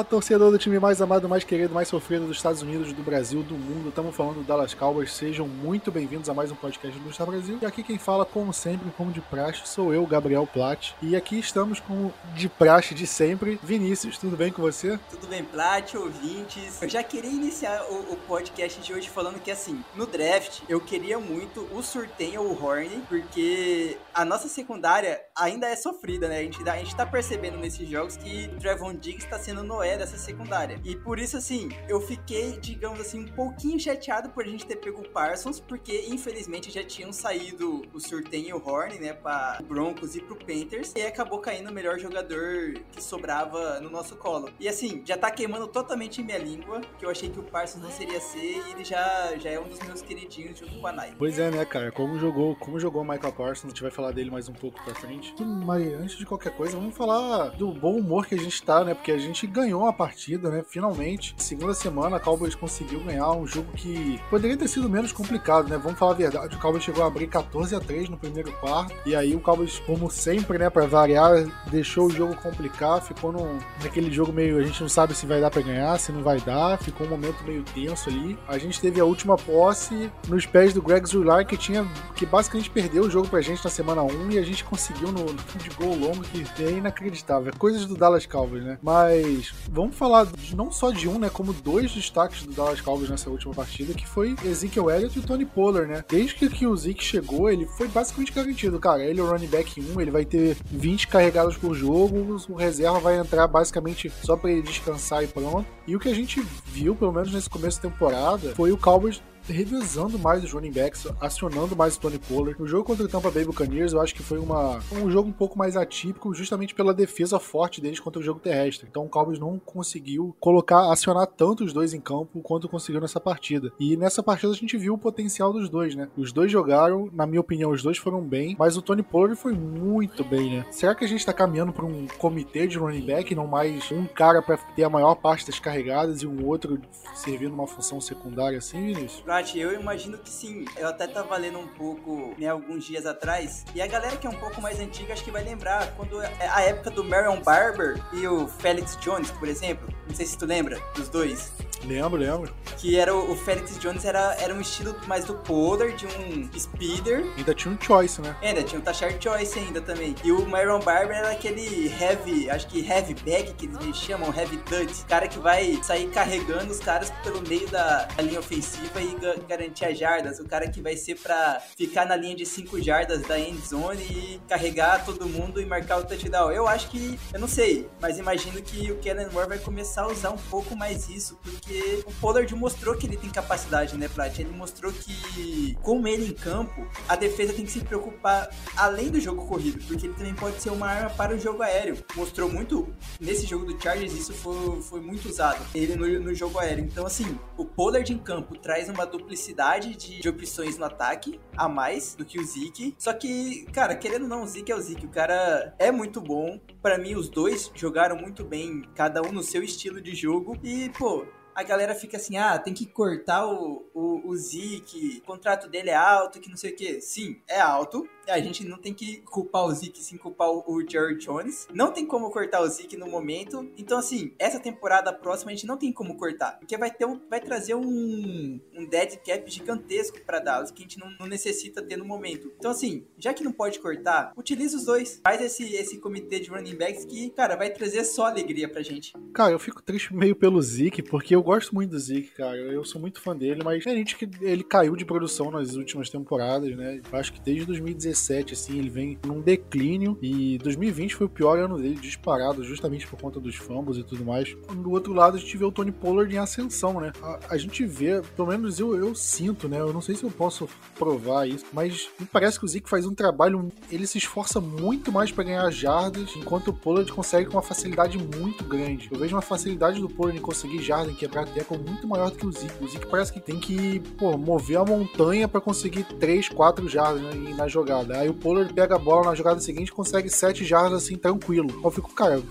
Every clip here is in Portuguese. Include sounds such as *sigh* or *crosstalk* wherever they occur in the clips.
Fala, torcedor do time mais amado, mais querido, mais sofrido dos Estados Unidos, do Brasil, do mundo. Estamos falando do Dallas Cowboys. Sejam muito bem-vindos a mais um podcast do Estado Brasil. E aqui quem fala, como sempre, como de praxe, sou eu, Gabriel Platt. E aqui estamos com de praxe de sempre, Vinícius. Tudo bem com você? Tudo bem, Platt, ouvintes. Eu já queria iniciar o, o podcast de hoje falando que, assim, no draft, eu queria muito o Surtain ou o Horn, porque a nossa secundária ainda é sofrida, né? A gente, a gente tá percebendo nesses jogos que o Trevon Diggs tá sendo Noé dessa secundária. E por isso, assim, eu fiquei, digamos assim, um pouquinho chateado por a gente ter pego o Parsons, porque infelizmente já tinham saído o Surtain e o Horn, né, pra Broncos e pro Panthers, e acabou caindo o melhor jogador que sobrava no nosso colo. E assim, já tá queimando totalmente minha língua, que eu achei que o Parsons não seria ser, e ele já, já é um dos meus queridinhos junto com a Nai. Pois é, né, cara? Como jogou, como jogou o Michael Parsons, a gente vai falar dele mais um pouco pra frente. Mas antes de qualquer coisa, vamos falar do bom humor que a gente tá, né? Porque a gente ganhou a partida, né? Finalmente. Segunda semana, a Cowboys conseguiu ganhar um jogo que poderia ter sido menos complicado, né? Vamos falar a verdade. O Cowboys chegou a abrir 14 a 3 no primeiro quarto. E aí o Cowboys, como sempre, né? Pra variar, deixou o jogo complicar. Ficou num, naquele jogo meio. A gente não sabe se vai dar pra ganhar, se não vai dar. Ficou um momento meio tenso ali. A gente teve a última posse nos pés do Greg Zular, que tinha. que basicamente perdeu o jogo pra gente na semana 1 e a gente conseguiu no, no de gol longo que é inacreditável. Coisas do Dallas Cowboys, né? Mas vamos falar não só de um, né? Como dois destaques do Dallas Cowboys nessa última partida, que foi Ezekiel Elliott e o Tony Pollard, né? Desde que, que o Zeke chegou, ele foi basicamente garantido, cara. Ele é o running back 1, ele vai ter 20 carregados por jogo, o reserva vai entrar basicamente só para ele descansar e pronto. E o que a gente viu, pelo menos nesse começo da temporada, foi o Cowboys revisando mais os running backs, acionando mais o Tony Pollard. No jogo contra o Tampa Bay Buccaneers, eu acho que foi uma, um jogo um pouco mais atípico, justamente pela defesa forte deles contra o jogo terrestre. Então o Cowboys não conseguiu colocar, acionar tanto os dois em campo quanto conseguiu nessa partida. E nessa partida a gente viu o potencial dos dois, né? Os dois jogaram, na minha opinião, os dois foram bem, mas o Tony Pollard foi muito bem, né? Será que a gente tá caminhando para um comitê de running back, não mais um cara para ter a maior parte das carregadas e um outro servindo uma função secundária assim, Vinícius? Eu imagino que sim. Eu até tava lendo um pouco, né, alguns dias atrás. E a galera que é um pouco mais antiga, acho que vai lembrar quando é a época do Marion Barber e o Felix Jones, por exemplo. Não sei se tu lembra dos dois. Lembro, lembro. Que era o, o Felix Jones era, era um estilo mais do Pollard, de um speeder. Ainda tinha um choice, né? É, ainda tinha um Tashard Choice ainda também. E o Myron Barber era aquele heavy, acho que heavy bag que eles chamam, heavy dud. Cara que vai sair carregando os caras pelo meio da, da linha ofensiva e garantir as jardas. O cara que vai ser pra ficar na linha de 5 jardas da end zone e carregar todo mundo e marcar o touchdown. Eu acho que, eu não sei, mas imagino que o Kellen Moore vai começar a usar um pouco mais isso, porque o Pollard mostrou que ele tem capacidade, né, Plat? Ele mostrou que, com ele em campo, a defesa tem que se preocupar além do jogo corrido, porque ele também pode ser uma arma para o jogo aéreo. Mostrou muito nesse jogo do Chargers, isso foi, foi muito usado, ele no, no jogo aéreo. Então, assim, o Pollard em campo traz uma duplicidade de, de opções no ataque a mais do que o Zeke. Só que, cara, querendo ou não, o Zeke é o Zeke. O cara é muito bom. Para mim, os dois jogaram muito bem, cada um no seu estilo de jogo. E, pô, a galera fica assim, ah, tem que cortar o, o, o Zeke, o contrato dele é alto, que não sei o que. Sim, é alto, a gente não tem que culpar o Zeke, sim culpar o, Jerry Jones. Não tem como cortar o Zeke no momento. Então, assim, essa temporada próxima a gente não tem como cortar. Porque vai, ter um, vai trazer um, um dead cap gigantesco para Dallas que a gente não, não, necessita ter no momento. Então, assim, já que não pode cortar, utiliza os dois. Faz esse, esse comitê de running backs que, cara, vai trazer só alegria pra gente. Cara, eu fico triste meio pelo Zeke, porque eu gosto muito do Zeke, cara. Eu sou muito fã dele, mas é gente que ele caiu de produção nas últimas temporadas, né? Acho que desde 2016 2017, assim, ele vem num declínio e 2020 foi o pior ano dele, disparado, justamente por conta dos fumbles e tudo mais. Do outro lado, a gente vê o Tony Pollard em ascensão, né? A, a gente vê, pelo menos eu, eu sinto, né? Eu não sei se eu posso provar isso, mas me parece que o Zeke faz um trabalho, ele se esforça muito mais para ganhar jardas, enquanto o Pollard consegue com uma facilidade muito grande. Eu vejo uma facilidade do Pollard em conseguir jardas, em quebrar teco muito maior do que o Zeke. O Zeke parece que tem que, pô, mover a montanha para conseguir 3, 4 jardas né, na jogada. Aí o Pollard pega a bola na jogada seguinte e consegue 7 jardas assim tranquilo. Eu fico, cara,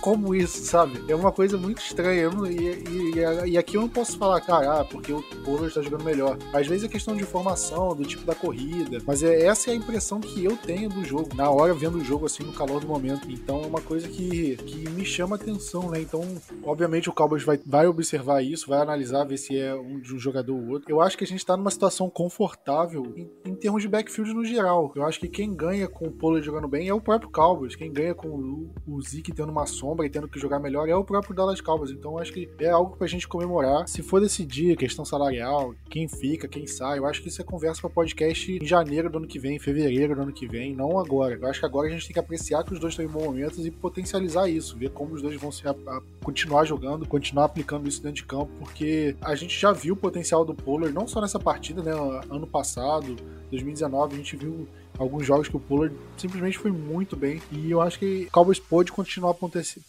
como isso, sabe? É uma coisa muito estranha. Não, e, e, e, aqui eu não posso falar, cara, ah, porque o Pollard está jogando melhor. Às vezes é questão de formação, do tipo da corrida. Mas é, essa é a impressão que eu tenho do jogo, na hora vendo o jogo assim, no calor do momento. Então é uma coisa que, que me chama atenção, né? Então, obviamente, o Cowboys vai, vai observar isso, vai analisar, ver se é um de um jogador ou outro. Eu acho que a gente tá numa situação confortável em, em termos de backfield no geral. Eu acho que quem ganha com o Pollard jogando bem é o próprio Cowboys. Quem ganha com o, o Zeke tendo uma sombra e tendo que jogar melhor é o próprio Dallas Cowboys. Então acho que é algo pra gente comemorar. Se for decidir questão salarial, quem fica, quem sai, eu acho que isso é conversa para podcast em janeiro do ano que vem, em fevereiro do ano que vem, não agora. Eu acho que agora a gente tem que apreciar que os dois estão em bons momentos e potencializar isso, ver como os dois vão se a, a, continuar jogando, continuar aplicando isso dentro de campo, porque a gente já viu o potencial do Pollard, não só nessa partida, né? Ano passado, 2019, a gente viu alguns jogos que o Pollard simplesmente foi muito bem. E eu acho que Cowboys pode continuar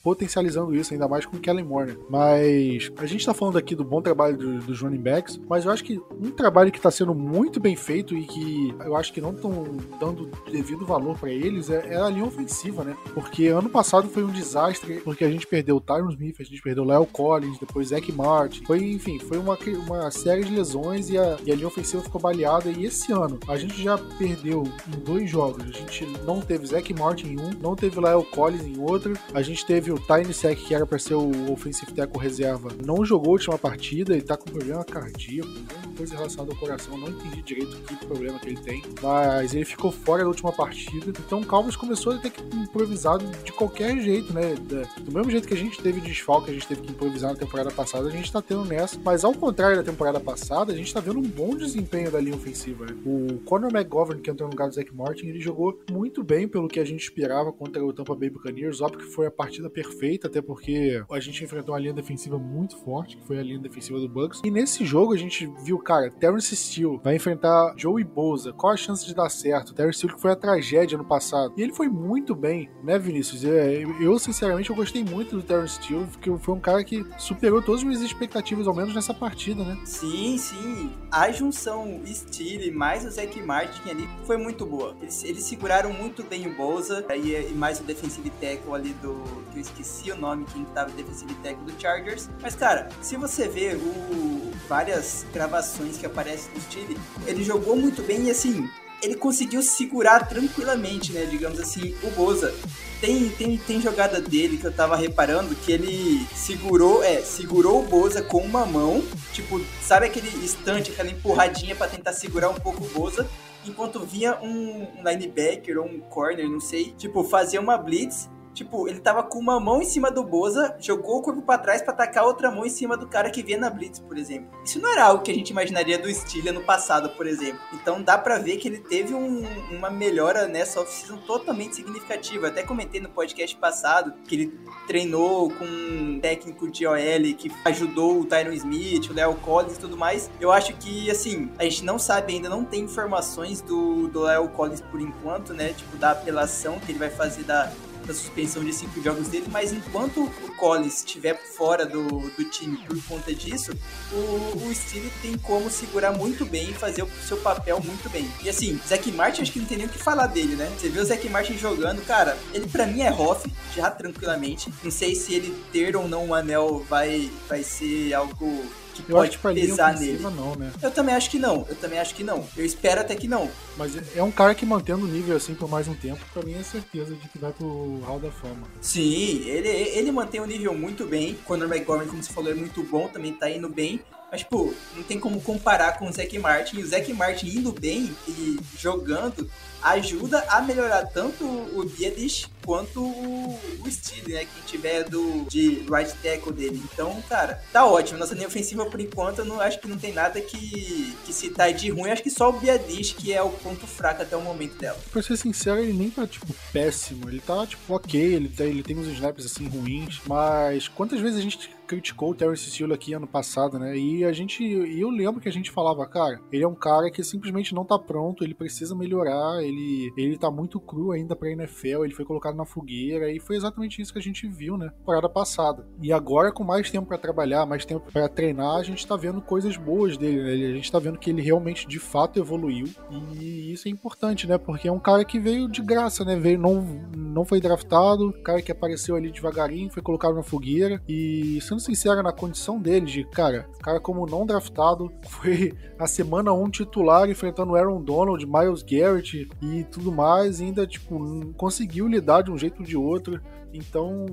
potencializando isso, ainda mais com o Kellen Moore. Né? Mas a gente tá falando aqui do bom trabalho do, dos running backs, mas eu acho que um trabalho que tá sendo muito bem feito e que eu acho que não estão dando devido valor para eles é, é, a linha ofensiva, né? Porque ano passado foi um desastre, porque a gente perdeu o Tyron Smith, a gente perdeu o Leo Collins, depois Zach Martin. Foi, enfim, foi uma, uma série de lesões e a, e a linha ofensiva ficou baleada. E esse ano a gente já perdeu em dois jogos. A gente não teve Zach Martin em um, não teve Lyle Collins em outro. A gente teve o Tiny Sack, que era para ser o offensive tackle reserva, não jogou a última partida e tá com problema cardíaco, alguma coisa relacionada ao coração. Não entendi direito que problema que ele tem, mas ele ficou fora da última partida. Então o Cowboys começou a ter que improvisar de qualquer jeito, né? Do mesmo jeito que a gente teve desfalque, a gente teve que improvisar na temporada passada, a gente tá tendo nessa. Mas ao contrário da temporada passada, a gente tá vendo um bom desempenho da linha ofensiva. O Conor McGovern, que entrou no lugar do Zach Martin, ele jogou muito bem pelo que a gente esperava contra o Tampa Bay Buccaneers. Óbvio que foi a partida perfeita, até porque a gente enfrentou uma linha defensiva muito forte, que foi a linha defensiva do Bucks. E nesse jogo a gente viu, cara, Terrence Steele vai enfrentar Joey Bosa. Qual a chance de dar certo? Terrence Steele que foi a tragédia no passado. E ele foi muito bem, né, Vinícius? É, eu, sinceramente, eu gostei muito do Terrence Steele, porque foi um cara que superou todas as minhas expectativas, ao menos nessa partida, né? Sim, sim. A junção Steele mais o Zach Martin ali foi muito boa. Eles, eles seguraram muito bem o Bolsa e, e mais o defensive tackle ali do. que eu esqueci o nome, quem tava defensive tackle do Chargers. Mas, cara, se você vê o, várias gravações que aparecem do Chile, ele jogou muito bem e assim. Ele conseguiu segurar tranquilamente, né? Digamos assim, o Boza. Tem, tem, tem jogada dele que eu tava reparando que ele segurou, é, segurou o Boza com uma mão, tipo, sabe aquele instante, aquela empurradinha para tentar segurar um pouco o Boza, enquanto vinha um linebacker ou um corner, não sei, tipo, fazia uma blitz Tipo, ele tava com uma mão em cima do Boza, jogou o corpo para trás para atacar outra mão em cima do cara que vinha na Blitz, por exemplo. Isso não era algo que a gente imaginaria do Steelers no passado, por exemplo. Então dá para ver que ele teve um, uma melhora nessa off-season totalmente significativa. Eu até comentei no podcast passado que ele treinou com um técnico de OL que ajudou o Tyron Smith, o Leo Collins e tudo mais. Eu acho que, assim, a gente não sabe ainda, não tem informações do, Leo Collins por enquanto, né? Tipo, da apelação que ele vai fazer da da suspensão de cinco jogos dele, mas enquanto o Collins estiver fora do, do time por conta disso, o, o Steele tem como segurar muito bem e fazer o seu papel muito bem. E assim, Zack Martin, acho que não tem nem o que falar dele, né? Você viu o Zack Martin jogando, cara, ele para mim é Hoff, já tranquilamente. Não sei se ele ter ou não um anel vai, vai ser algo que eu pode pesar nele. Não, né? Eu também acho que não. Eu também acho que não. Eu espero até que não. Mas é um cara que mantendo o nível assim por mais um tempo, pra mim é certeza de que vai pro Hall da Fama. Sim, ele, ele mantém o nível muito bem. Conor McGovern, como você falou, é muito bom, também tá indo bem. Mas, pô, não tem como comparar com o Zac Martin. E o Zac Martin indo bem e jogando ajuda a melhorar tanto o Biedish quanto o, o Steele, né? Quem tiver do de right tackle dele. Então, cara, tá ótimo. Nossa linha ofensiva, por enquanto, eu não acho que não tem nada que, que se tá de ruim. Acho que só o Biedish que é o ponto fraco até o momento dela. Pra ser sincero, ele nem tá, tipo, péssimo. Ele tá, tipo, ok. Ele, ele tem uns snaps, assim, ruins. Mas quantas vezes a gente criticou o Terence Steele aqui ano passado, né? E a gente. E eu lembro que a gente falava, cara, ele é um cara que simplesmente não tá pronto, ele precisa melhorar, ele, ele tá muito cru ainda pra NFL, ele foi colocado na fogueira, e foi exatamente isso que a gente viu, né? Parada passada. E agora, com mais tempo para trabalhar, mais tempo para treinar, a gente tá vendo coisas boas dele, né? A gente tá vendo que ele realmente de fato evoluiu. E isso é importante, né? Porque é um cara que veio de graça, né? Veio, não, não foi draftado, cara que apareceu ali devagarinho, foi colocado na fogueira. E sendo sincero, na condição dele, de cara, cara como não draftado, *laughs* foi a semana 1 um titular enfrentando Aaron Donald, Miles Garrett e tudo mais, e ainda, tipo, conseguiu lidar de um jeito ou de outro. Então,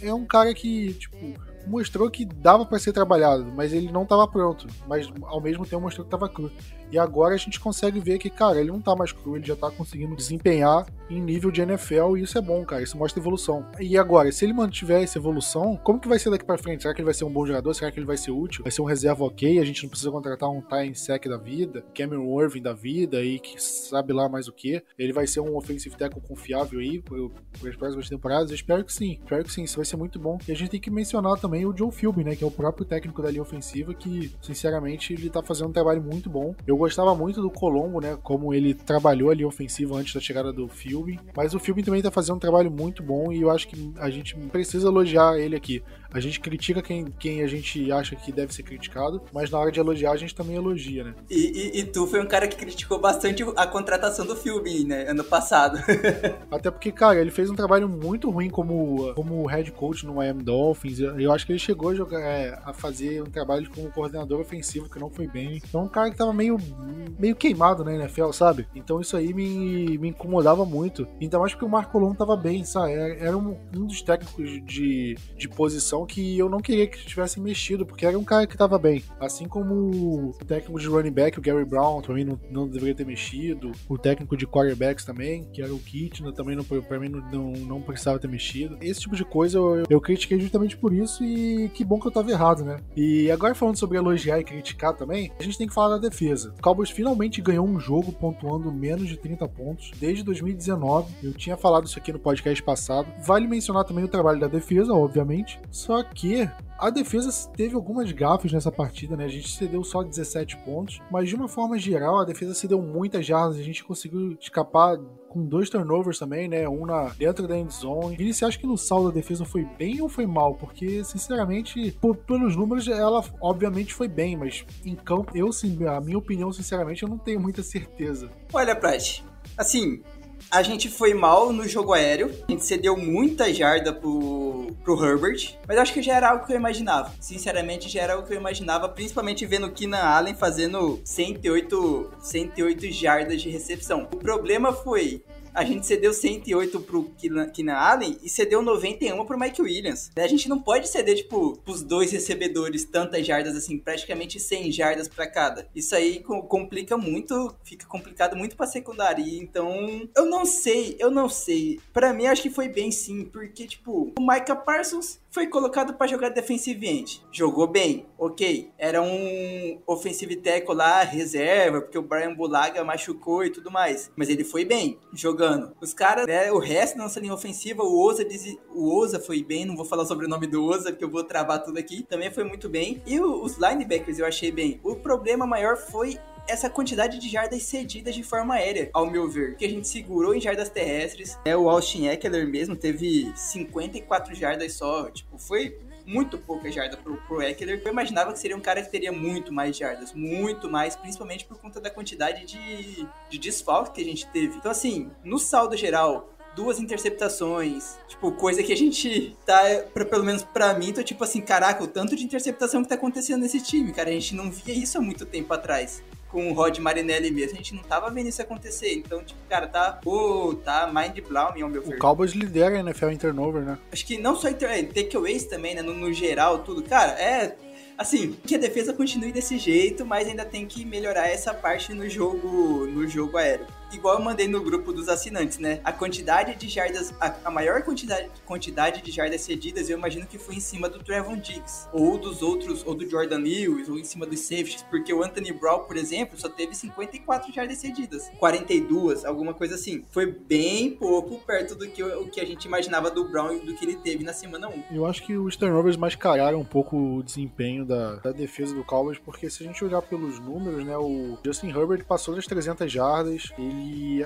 é um cara que, tipo, mostrou que dava para ser trabalhado, mas ele não estava pronto. Mas ao mesmo tempo mostrou que estava cru. E agora a gente consegue ver que, cara, ele não tá mais cru, ele já tá conseguindo desempenhar em nível de NFL e isso é bom, cara. Isso mostra evolução. E agora, se ele mantiver essa evolução, como que vai ser daqui para frente? Será que ele vai ser um bom jogador? Será que ele vai ser útil? Vai ser um reserva ok? A gente não precisa contratar um time sec da vida, Cameron Irving da vida e que sabe lá mais o que. Ele vai ser um offensive tackle confiável aí para as próximas temporadas? Eu espero que sim. Espero que sim. Isso vai ser muito bom. E a gente tem que mencionar também o Joe Philby, né, que é o próprio técnico da linha ofensiva que, sinceramente, ele tá fazendo um trabalho muito bom. Eu eu gostava muito do Colombo, né? Como ele trabalhou ali ofensivo antes da chegada do filme. Mas o filme também tá fazendo um trabalho muito bom e eu acho que a gente precisa elogiar ele aqui. A gente critica quem, quem a gente acha que deve ser criticado, mas na hora de elogiar a gente também elogia, né? E, e, e tu foi um cara que criticou bastante a contratação do filme, né? Ano passado. *laughs* Até porque, cara, ele fez um trabalho muito ruim como, como head coach no Miami Dolphins. Eu acho que ele chegou a, jogar, é, a fazer um trabalho como coordenador ofensivo que não foi bem. Então, um cara que tava meio, meio queimado na NFL, sabe? Então, isso aí me, me incomodava muito. Ainda mais porque o Marco Colombo tava bem, sabe? Era, era um, um dos técnicos de, de posição que eu não queria que tivesse mexido, porque era um cara que tava bem. Assim como o técnico de running back, o Gary Brown, também não, não deveria ter mexido. O técnico de quarterbacks também, que era o Kitna, também não, pra mim não, não, não, precisava ter mexido. Esse tipo de coisa eu, eu critiquei justamente por isso e que bom que eu tava errado, né? E agora falando sobre elogiar e criticar também, a gente tem que falar da defesa. O Cowboys finalmente ganhou um jogo pontuando menos de 30 pontos desde 2019. Eu tinha falado isso aqui no podcast passado. Vale mencionar também o trabalho da defesa, obviamente. Só que a defesa teve algumas gafes nessa partida, né? A gente cedeu só 17 pontos, mas de uma forma geral, a defesa cedeu muitas jardas. A gente conseguiu escapar com dois turnovers também, né? Um na, dentro da end zone. E você acha que no saldo a defesa foi bem ou foi mal? Porque, sinceramente, por, pelos números, ela obviamente foi bem, mas em campo, eu, sim, a minha opinião, sinceramente, eu não tenho muita certeza. Olha, Prat, assim, a gente foi mal no jogo aéreo. A gente cedeu muita jarda pro, pro Herbert. Mas acho que já era algo que eu imaginava. Sinceramente, já era algo que eu imaginava. Principalmente vendo o Keenan Allen fazendo 108, 108 jardas de recepção. O problema foi a gente cedeu 108 pro Keenan Allen e cedeu 91 pro Mike Williams. A gente não pode ceder, tipo, pros dois recebedores tantas jardas assim, praticamente 100 jardas para cada. Isso aí complica muito, fica complicado muito pra secundária. Então, eu não sei, eu não sei. Para mim, acho que foi bem sim, porque, tipo, o Micah Parsons foi colocado para jogar defensive end. Jogou bem, ok. Era um offensive tackle lá, reserva, porque o Brian Bulaga machucou e tudo mais. Mas ele foi bem jogando. Os caras, né, o resto da nossa linha ofensiva, o Oza, o Oza foi bem, não vou falar sobre o nome do Oza, porque eu vou travar tudo aqui. Também foi muito bem. E os linebackers eu achei bem. O problema maior foi essa quantidade de jardas cedidas de forma aérea, ao meu ver. Que a gente segurou em jardas terrestres. É o Austin Eckler mesmo teve 54 jardas só. Tipo, foi muito pouca jarda pro, pro Eckler. Eu imaginava que seria um cara que teria muito mais jardas, muito mais, principalmente por conta da quantidade de, de desfalque que a gente teve. Então, assim, no saldo geral, duas interceptações, tipo, coisa que a gente tá, pra, pelo menos pra mim, tô tipo assim, caraca, o tanto de interceptação que tá acontecendo nesse time, cara, a gente não via isso há muito tempo atrás com o Rod Marinelli mesmo, a gente não tava vendo isso acontecer. Então, tipo, cara, tá, pô, tá mind blowing ao meu ver. O Cowboys lidera a NFL em turnover, né? Acho que não só em é, takeaways também, né, no, no geral, tudo. Cara, é assim, que a defesa continue desse jeito, mas ainda tem que melhorar essa parte no jogo, no jogo aéreo. Igual eu mandei no grupo dos assinantes, né? A quantidade de jardas, a, a maior quantidade, quantidade de jardas cedidas, eu imagino que foi em cima do Trevon Diggs, ou dos outros, ou do Jordan Lewis, ou em cima dos safeties, porque o Anthony Brown, por exemplo, só teve 54 jardas cedidas, 42, alguma coisa assim. Foi bem pouco perto do que o que a gente imaginava do Brown e do que ele teve na semana 1. Eu acho que os turnovers mascararam um pouco o desempenho da, da defesa do Cowboys, porque se a gente olhar pelos números, né, o Justin Herbert passou das 300 jardas, ele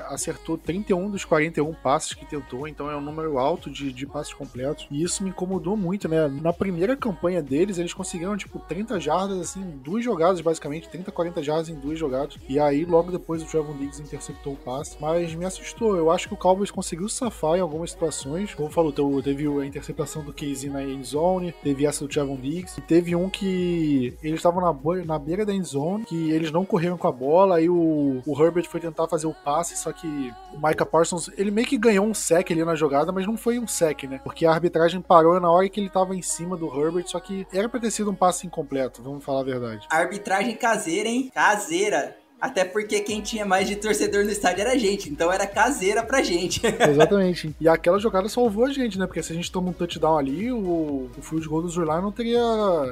acertou 31 dos 41 passes que tentou, então é um número alto de, de passes completos, e isso me incomodou muito, né? Na primeira campanha deles, eles conseguiram, tipo, 30 jardas, assim, em duas jogadas, basicamente, 30, 40 jardas em duas jogadas, e aí logo depois o Trevor Diggs interceptou o passe, mas me assustou, eu acho que o Cowboys conseguiu safar em algumas situações, como falou, teve a interceptação do Casey na end zone, teve essa do Trevor Diggs, e teve um que eles estavam na, na beira da end zone, que eles não correram com a bola, aí o, o Herbert foi tentar fazer o passe, só que o Micah Parsons, ele meio que ganhou um sec ali na jogada, mas não foi um sec, né? Porque a arbitragem parou na hora que ele tava em cima do Herbert, só que era pra ter sido um passe incompleto, vamos falar a verdade. Arbitragem caseira, hein? Caseira. Até porque quem tinha mais de torcedor no estádio era a gente, então era caseira pra gente. *laughs* Exatamente. E aquela jogada salvou a gente, né? Porque se a gente toma um touchdown ali, o, o field goal do Zurlar não teria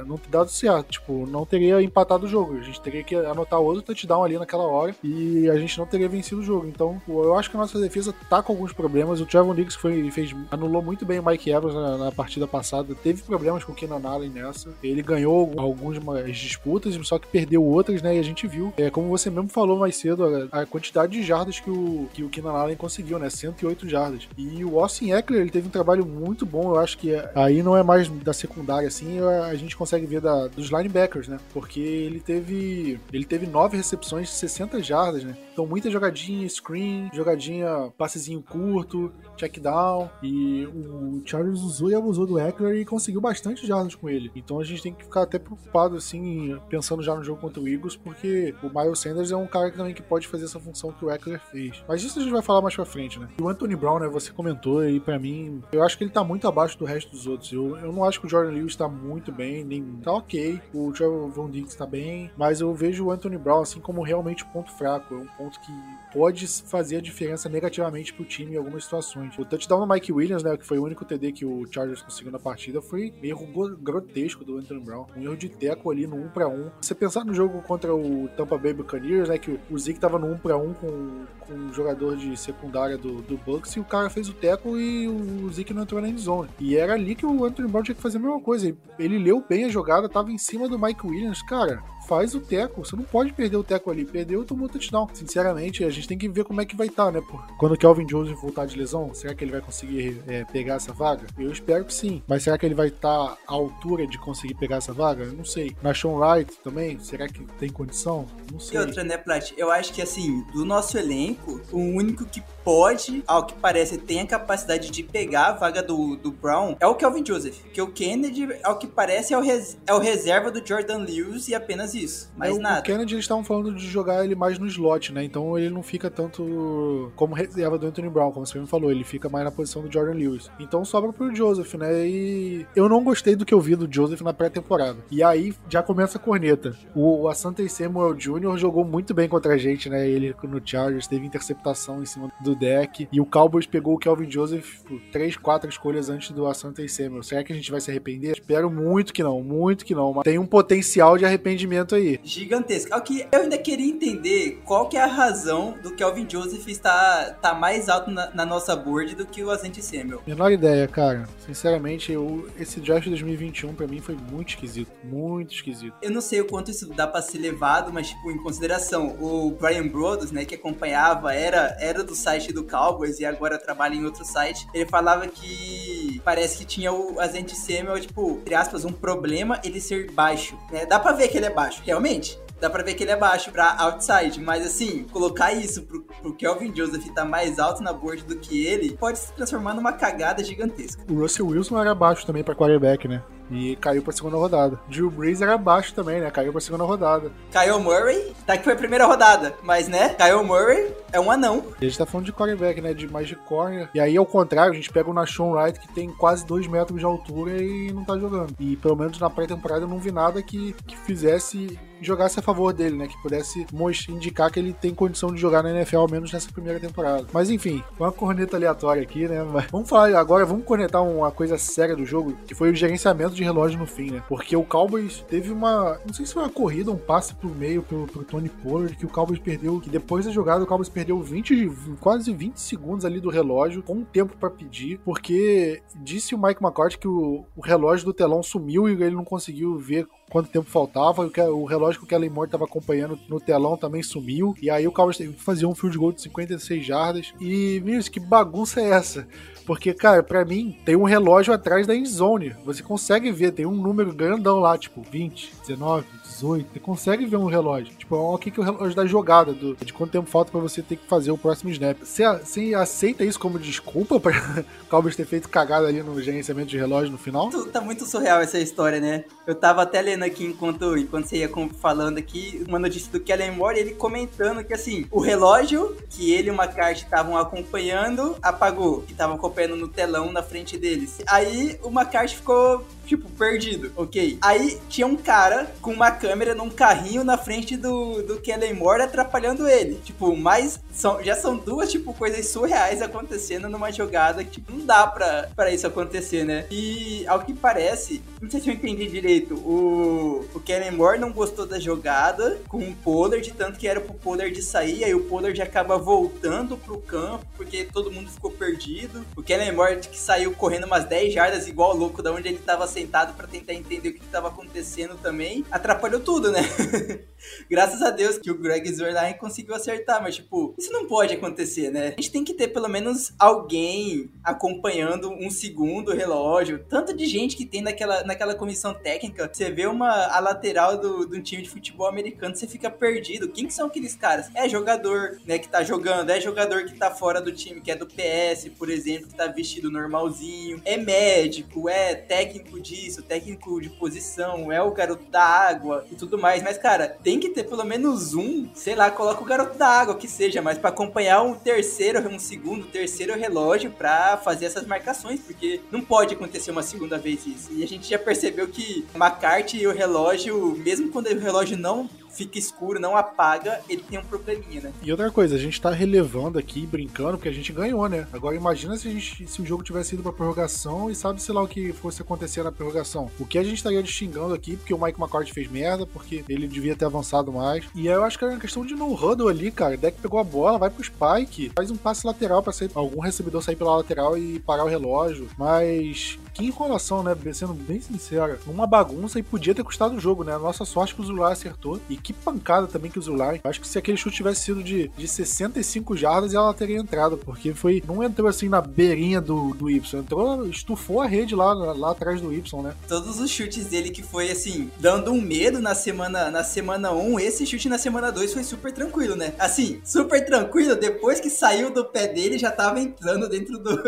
não dado certo. Tipo, não teria empatado o jogo. A gente teria que anotar outro touchdown ali naquela hora e a gente não teria vencido o jogo. Então, eu acho que a nossa defesa tá com alguns problemas. O Trevor Diggs foi, fez, anulou muito bem o Mike Evans na, na partida passada. Teve problemas com o Keenan Allen nessa. Ele ganhou algumas disputas, só que perdeu outras, né? E a gente viu. É, como você mesmo falou mais cedo, a, a quantidade de jardas que o, que o Keenan Allen conseguiu, né? 108 jardas. E o Austin Eckler, ele teve um trabalho muito bom, eu acho que aí não é mais da secundária, assim, a gente consegue ver da, dos linebackers, né? Porque ele teve ele teve nove recepções de 60 jardas, né? Então muita jogadinha screen, jogadinha passezinho curto, check down, e o Charles usou e abusou do Eckler e conseguiu bastante jardas com ele. Então a gente tem que ficar até preocupado, assim, pensando já no jogo contra o Eagles, porque o Miles Sanders é um cara que também que pode fazer essa função que o Eckler fez. Mas isso a gente vai falar mais pra frente, né? E o Anthony Brown, né, você comentou aí para mim, eu acho que ele tá muito abaixo do resto dos outros. Eu, eu não acho que o Jordan Lewis tá muito bem, nem tá ok. O Trevor Von Diggs tá bem, mas eu vejo o Anthony Brown assim como realmente ponto fraco, é um ponto que pode fazer a diferença negativamente pro time em algumas situações. O touchdown do Mike Williams, né, que foi o único TD que o Chargers conseguiu na partida, foi um erro grotesco do Anthony Brown, um erro de teco ali no 1 para 1. Você pensar no jogo contra o Tampa Bay Buccaneers, né, que o Zeke tava no 1 para 1 com, com um jogador de secundária do, do Bucks e o cara fez o teco e o Zeke não entrou na endzone. E era ali que o Anthony Brown tinha que fazer a mesma coisa. Ele leu bem a jogada, tava em cima do Mike Williams. Cara, faz o teco. Você não pode perder o teco ali. Perdeu, tomou touchdown. Sinceramente, a gente tem que ver como é que vai estar, tá, né? Por... Quando o Kelvin Joseph voltar de lesão, será que ele vai conseguir é, pegar essa vaga? Eu espero que sim. Mas será que ele vai estar tá à altura de conseguir pegar essa vaga? Eu não sei. Na Sean Wright também, será que tem condição? Não sei. E outra, né, Plat? Eu acho que, assim, do nosso elenco, o único que pode, ao que parece, tem a capacidade de pegar a vaga do, do Brown é o Kelvin Joseph. Que o Kennedy, ao que parece, é o, res, é o reserva do Jordan Lewis e apenas isso. Mais é, nada. O Kennedy, eles estavam falando de jogar ele mais no slot, né? Então ele não fica tanto como reserva do Anthony Brown, como você me falou. Ele fica mais na posição do Jordan Lewis. Então sobra pro Joseph, né? E eu não gostei do que eu vi do Joseph na pré-temporada. E aí já começa a corneta. O Asante Samuel Jr. jogou muito bem contra a gente, né? Ele no Chargers teve interceptação em cima do deck. E o Cowboys pegou o Kelvin Joseph por 3, 4 escolhas antes do Asante Samuel. Será que a gente vai se arrepender? Espero muito que não, muito que não. Mas tem um potencial de arrependimento aí gigantesca. Ao que eu ainda queria entender qual que é a razão do Kelvin Joseph estar tá mais alto na, na, nossa board do que o Asante Samuel. Menor ideia, cara. Sinceramente, eu, esse draft de 2021 para mim foi muito esquisito. Muito esquisito. Eu não sei o quanto isso dá para ser levado, mas, tipo, em consideração, o Brian Brothers, né, que acompanhava, era, era do site do Cowboys e agora trabalha em outro site, ele falava que parece que tinha o Asante Samuel, tipo, entre aspas, um problema ele ser baixo, né? Dá pra ver que ele é baixo, realmente dá pra ver que ele é baixo pra outside. Mas assim, colocar isso pro, pro Kelvin Joseph tá mais alto na board do que ele pode se transformar numa cagada gigantesca. O Russell Wilson era baixo também pra quarterback, né? E caiu pra segunda rodada. Drew Brees era baixo também, né? Caiu pra segunda rodada. Kyle Murray, tá que foi a primeira rodada, mas né? Kyle Murray é um anão. E a gente tá falando de quarterback, né? De mais de corner. E aí, ao contrário, a gente pega o Nashon Wright, que tem quase 2 metros de altura e não tá jogando. E pelo menos na pré-temporada eu não vi nada que, que fizesse jogasse a favor dele, né? Que pudesse indicar que ele tem condição de jogar na NFL, ao menos nessa primeira temporada. Mas enfim, uma corneta aleatória aqui, né? Mas vamos falar agora, vamos conectar uma coisa séria do jogo, que foi o gerenciamento de relógio no fim, né? Porque o Cowboys teve uma. Não sei se foi uma corrida, um passe pro meio pro, pro Tony Pollard, que o Cowboys perdeu. Que depois da jogada, o Cowboys perdeu 20, quase 20 segundos ali do relógio, com tempo para pedir, porque disse o Mike McCarthy que o, o relógio do telão sumiu e ele não conseguiu ver quanto tempo faltava. O, relógio que o Kellen Moore estava acompanhando no telão também sumiu. E aí o Cowboys fazer um field goal de 56 jardas. E, Mills, que bagunça é essa? Porque, cara, para mim, tem um relógio atrás da endzone. Você consegue ver, tem um número grandão lá, tipo 20, 19, 18. Você consegue ver um relógio. Tipo, o que, que é o relógio da jogada, do, de quanto tempo falta para você ter que fazer o próximo snap. Você, você aceita isso como desculpa pra *laughs* Cowboys ter feito cagada ali no gerenciamento de relógio no final? Tá muito surreal essa história, né? Eu tava até lendo aqui enquanto, enquanto você ia falando aqui uma notícia do Kellen Moore, ele comentando que assim, o relógio que ele e o McCarthy estavam acompanhando apagou, que estavam acompanhando no telão na frente deles. Aí o McCarthy ficou, tipo, perdido, ok? Aí tinha um cara com uma câmera num carrinho na frente do, do Kellen Moore atrapalhando ele. Tipo, mas são, já são duas, tipo, coisas surreais acontecendo numa jogada que, tipo, não dá pra, pra isso acontecer, né? E ao que parece, não sei se eu entendi direito, o, o Kellen Moore não gostou da jogada com o Pollard, tanto que era pro Pollard sair, aí o Pollard acaba voltando pro campo, porque todo mundo ficou perdido. O Kellen Moore que saiu correndo umas 10 jardas igual louco da onde ele tava sentado para tentar entender o que, estava acontecendo também. Atrapalhou tudo, né? *laughs* Graças a Deus que o Greg Zerline conseguiu acertar, mas tipo, isso não pode acontecer, né? A gente tem que ter pelo menos alguém acompanhando um segundo relógio. Tanto de gente que tem naquela, naquela comissão técnica, você vê uma a lateral do, do time de futebol americano, você fica perdido. Quem que são aqueles caras? É jogador, né, que tá jogando, é jogador que tá fora do time, que é do PS, por exemplo, tá vestido normalzinho, é médico, é técnico disso, técnico de posição, é o garoto da água e tudo mais. Mas, cara, tem que ter pelo menos um, sei lá, coloca o garoto da água, que seja, mas para acompanhar um terceiro, um segundo, terceiro relógio para fazer essas marcações, porque não pode acontecer uma segunda vez isso. E a gente já percebeu que McCarthy e o relógio, mesmo quando o relógio não fica escuro, não apaga, ele tem um probleminha, né? E outra coisa, a gente tá relevando aqui, brincando, porque a gente ganhou, né? Agora imagina se, a gente, se o jogo tivesse ido pra prorrogação e sabe, sei lá, o que fosse acontecer na prorrogação. O que a gente estaria xingando aqui, porque o Mike McCarthy fez merda, porque ele devia ter avançado mais. E aí eu acho que era uma questão de no huddle ali, cara. O deck pegou a bola, vai pro Spike, faz um passe lateral para sair, algum recebedor sair pela lateral e parar o relógio. Mas que enrolação, né? Sendo bem sincero. Uma bagunça e podia ter custado o jogo, né? Nossa sorte que o Zular acertou. E que pancada também que o Zular. Acho que se aquele chute tivesse sido de, de 65 jardas, ela teria entrado. Porque foi. Não entrou assim na beirinha do, do Y. Entrou, estufou a rede lá, lá atrás do Y, né? Todos os chutes dele que foi assim, dando um medo na semana, na semana 1, esse chute na semana 2 foi super tranquilo, né? Assim, super tranquilo. Depois que saiu do pé dele, já tava entrando dentro do,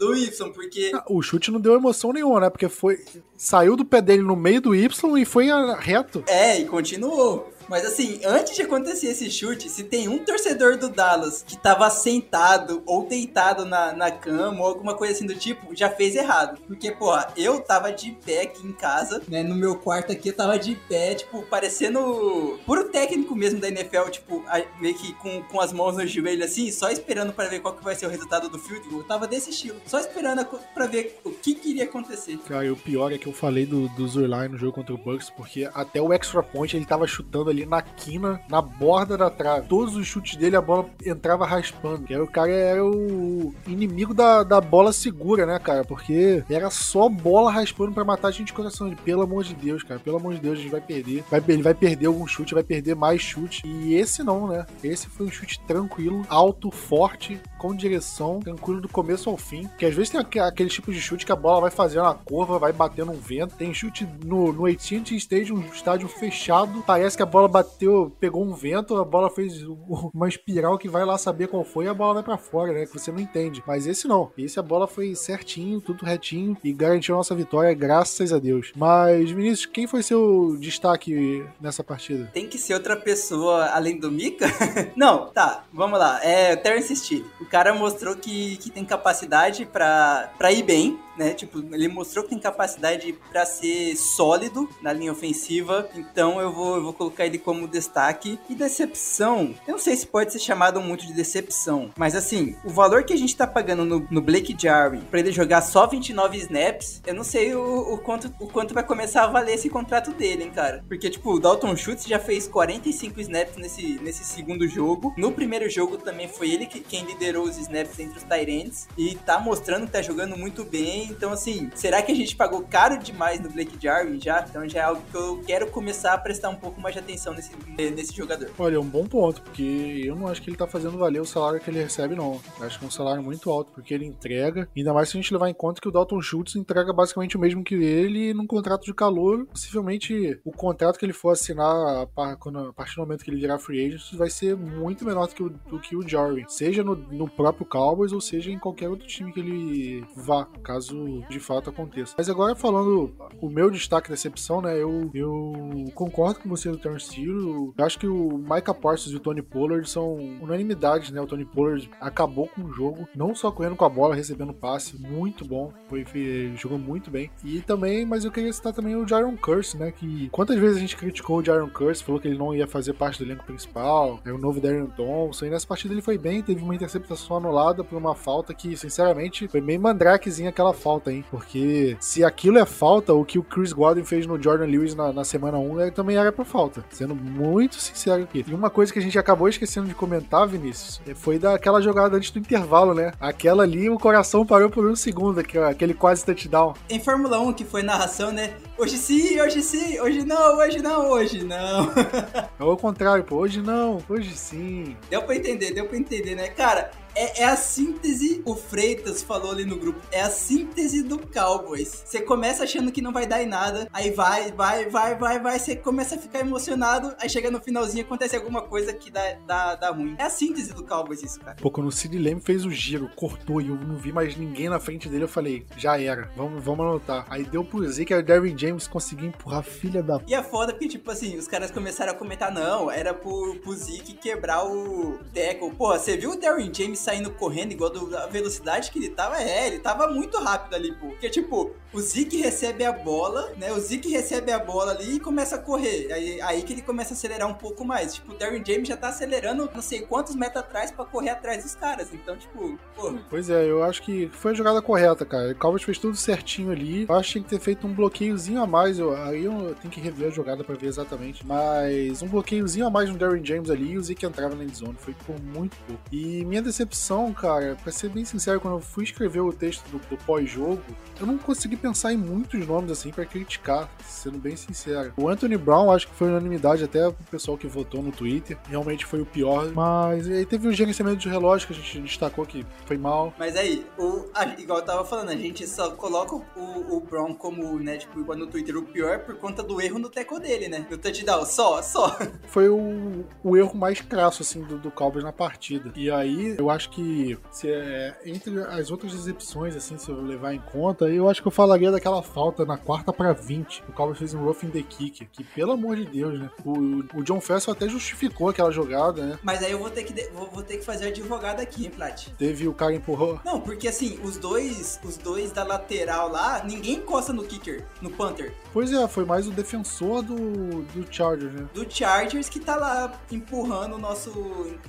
do Y, porque. Ah, o chute não deu emoção nenhuma, né? Porque foi. Saiu do pé dele no meio do Y e foi reto. É, e continuou. Mas assim, antes de acontecer esse chute, se tem um torcedor do Dallas que tava sentado ou deitado na, na cama ou alguma coisa assim do tipo, já fez errado. Porque, pô, eu tava de pé aqui em casa, né? No meu quarto aqui, eu tava de pé, tipo, parecendo puro técnico mesmo da NFL, tipo, meio que com, com as mãos no joelho assim, só esperando para ver qual que vai ser o resultado do field goal. Eu tava desse estilo, só esperando para ver o que queria acontecer. Cara, e o pior é que eu falei do, do Zurline no jogo contra o Bucks, porque até o extra point ele tava chutando ali ali na quina, na borda da trave. Todos os chutes dele, a bola entrava raspando. Que era, o cara era o inimigo da, da bola segura, né, cara? Porque era só bola raspando para matar a gente de coração. Pelo amor de Deus, cara. Pelo amor de Deus, a gente vai perder. Vai, ele vai perder algum chute, vai perder mais chute. E esse não, né? Esse foi um chute tranquilo, alto, forte, com direção, tranquilo do começo ao fim. Que às vezes tem aquele tipo de chute que a bola vai fazendo uma curva, vai batendo um vento. Tem chute no, no AT&T Stadium, um estádio fechado. Parece que a bola bateu, pegou um vento, a bola fez *laughs* uma espiral que vai lá saber qual foi e a bola vai para fora, né? Que você não entende. Mas esse não. Esse a bola foi certinho, tudo retinho e garantiu a nossa vitória, graças a Deus. Mas, Vinícius, quem foi seu destaque nessa partida? Tem que ser outra pessoa além do Mika? *laughs* não, tá, vamos lá. É Terence Steele. O cara mostrou que, que tem capacidade para ir bem né? Tipo, ele mostrou que tem capacidade para ser sólido na linha ofensiva, então eu vou, eu vou colocar ele como destaque. E decepção, eu não sei se pode ser chamado muito de decepção, mas assim, o valor que a gente tá pagando no, no Blake Jarry para ele jogar só 29 snaps, eu não sei o, o, quanto, o quanto vai começar a valer esse contrato dele, hein, cara. Porque, tipo, o Dalton Schultz já fez 45 snaps nesse, nesse segundo jogo. No primeiro jogo também foi ele que, quem liderou os snaps entre os Tyrants e tá mostrando que tá jogando muito bem. Então, assim, será que a gente pagou caro demais no Blake Jarwin já? Então já é algo que eu quero começar a prestar um pouco mais de atenção nesse, nesse jogador. Olha, é um bom ponto, porque eu não acho que ele tá fazendo valer o salário que ele recebe, não. Eu acho que é um salário muito alto, porque ele entrega, ainda mais se a gente levar em conta que o Dalton Schultz entrega basicamente o mesmo que ele num contrato de calor. Possivelmente o contrato que ele for assinar a partir do momento que ele virar free agent vai ser muito menor do que o, do que o Jarwin. Seja no, no próprio Cowboys ou seja em qualquer outro time que ele vá, caso de fato aconteça. Mas agora falando o meu destaque da decepção, né? Eu, eu concordo com você do Terence Hill. Eu acho que o Micah Parsons e o Tony Pollard são unanimidades, né? O Tony Pollard acabou com o jogo, não só correndo com a bola, recebendo passe, muito bom. Foi, foi jogou muito bem. E também, mas eu queria citar também o Jaron Curse, né? Que quantas vezes a gente criticou o Jaron Curse, falou que ele não ia fazer parte do elenco principal, é o novo Darren Thompson. E nessa partida ele foi bem, teve uma interceptação anulada por uma falta que, sinceramente, foi meio mandrakezinha aquela falta, hein? Porque se aquilo é falta, o que o Chris Godwin fez no Jordan Lewis na, na semana 1 é, também era por falta. Sendo muito sincero aqui. E uma coisa que a gente acabou esquecendo de comentar, Vinícius, é, foi daquela jogada antes do intervalo, né? Aquela ali, o coração parou por um segundo, aquele quase touchdown. Em Fórmula 1, que foi narração, né? Hoje sim, hoje sim, hoje não, hoje não, hoje não. *laughs* é o contrário, pô. Hoje não, hoje sim. Deu pra entender, deu pra entender, né? Cara, é, é, a síntese, o Freitas falou ali no grupo, é a síntese do Cowboys. Você começa achando que não vai dar em nada, aí vai, vai, vai, vai, vai, você começa a ficar emocionado, aí chega no finalzinho acontece alguma coisa que dá, dá, dá ruim. É a síntese do Cowboys isso, cara. Pô, quando o Sid Lamb fez o giro, cortou e eu não vi mais ninguém na frente dele, eu falei, já era, vamos, vamos anotar. Aí deu pro Z que o Derwin James conseguiu empurrar a filha da... E é foda porque, tipo assim, os caras começaram a comentar, não, era pro, pro Zeke quebrar o tackle. Pô, você viu o Derwin James saindo correndo igual do, a velocidade que ele tava, é, ele tava muito rápido ali, pô. Porque, tipo, o Zeke recebe a bola, né? O Zeke recebe a bola ali e começa a correr. Aí, aí que ele começa a acelerar um pouco mais. Tipo, o Darren James já tá acelerando não sei quantos metros atrás para correr atrás dos caras. Então, tipo, pô. Pois é, eu acho que foi a jogada correta, cara. O Cowboys fez tudo certinho ali. Eu acho que tinha que ter feito um bloqueiozinho a mais. Eu, aí eu tenho que rever a jogada para ver exatamente. Mas um bloqueiozinho a mais no Darren James ali e o Zeke entrava na endzone. Foi por muito pouco. E minha decepção, cara, pra ser bem sincero, quando eu fui escrever o texto do, do pós-jogo, eu não consegui pensar em muitos nomes assim para criticar, sendo bem sincero. O Anthony Brown, acho que foi unanimidade até o pessoal que votou no Twitter. Realmente foi o pior. Mas aí teve o gerenciamento de relógio que a gente destacou que foi mal. Mas aí, o, a, igual eu tava falando, a gente só coloca o, o Brown como, né, tipo, igual no Twitter, o pior por conta do erro no teco dele, né? No touchdown, só, só. Foi o, o erro mais crasso, assim, do, do Cowboys na partida. E aí, eu acho que se é, entre as outras decepções, assim, se eu levar em conta, eu acho que eu falaria daquela falta na quarta para 20. O Cowboys fez um roughing the kick, que pelo amor de Deus, né? O, o John Fessel até justificou aquela jogada, né? Mas aí eu vou ter que, vou, vou ter que fazer advogado aqui, hein, Plat? Teve o cara empurrou? Não, porque assim, os dois, os dois da lateral lá, ninguém encosta no kicker, no Panther. Pois é, foi mais o defensor do, do Chargers, né? Do Chargers que tá lá empurrando o nosso.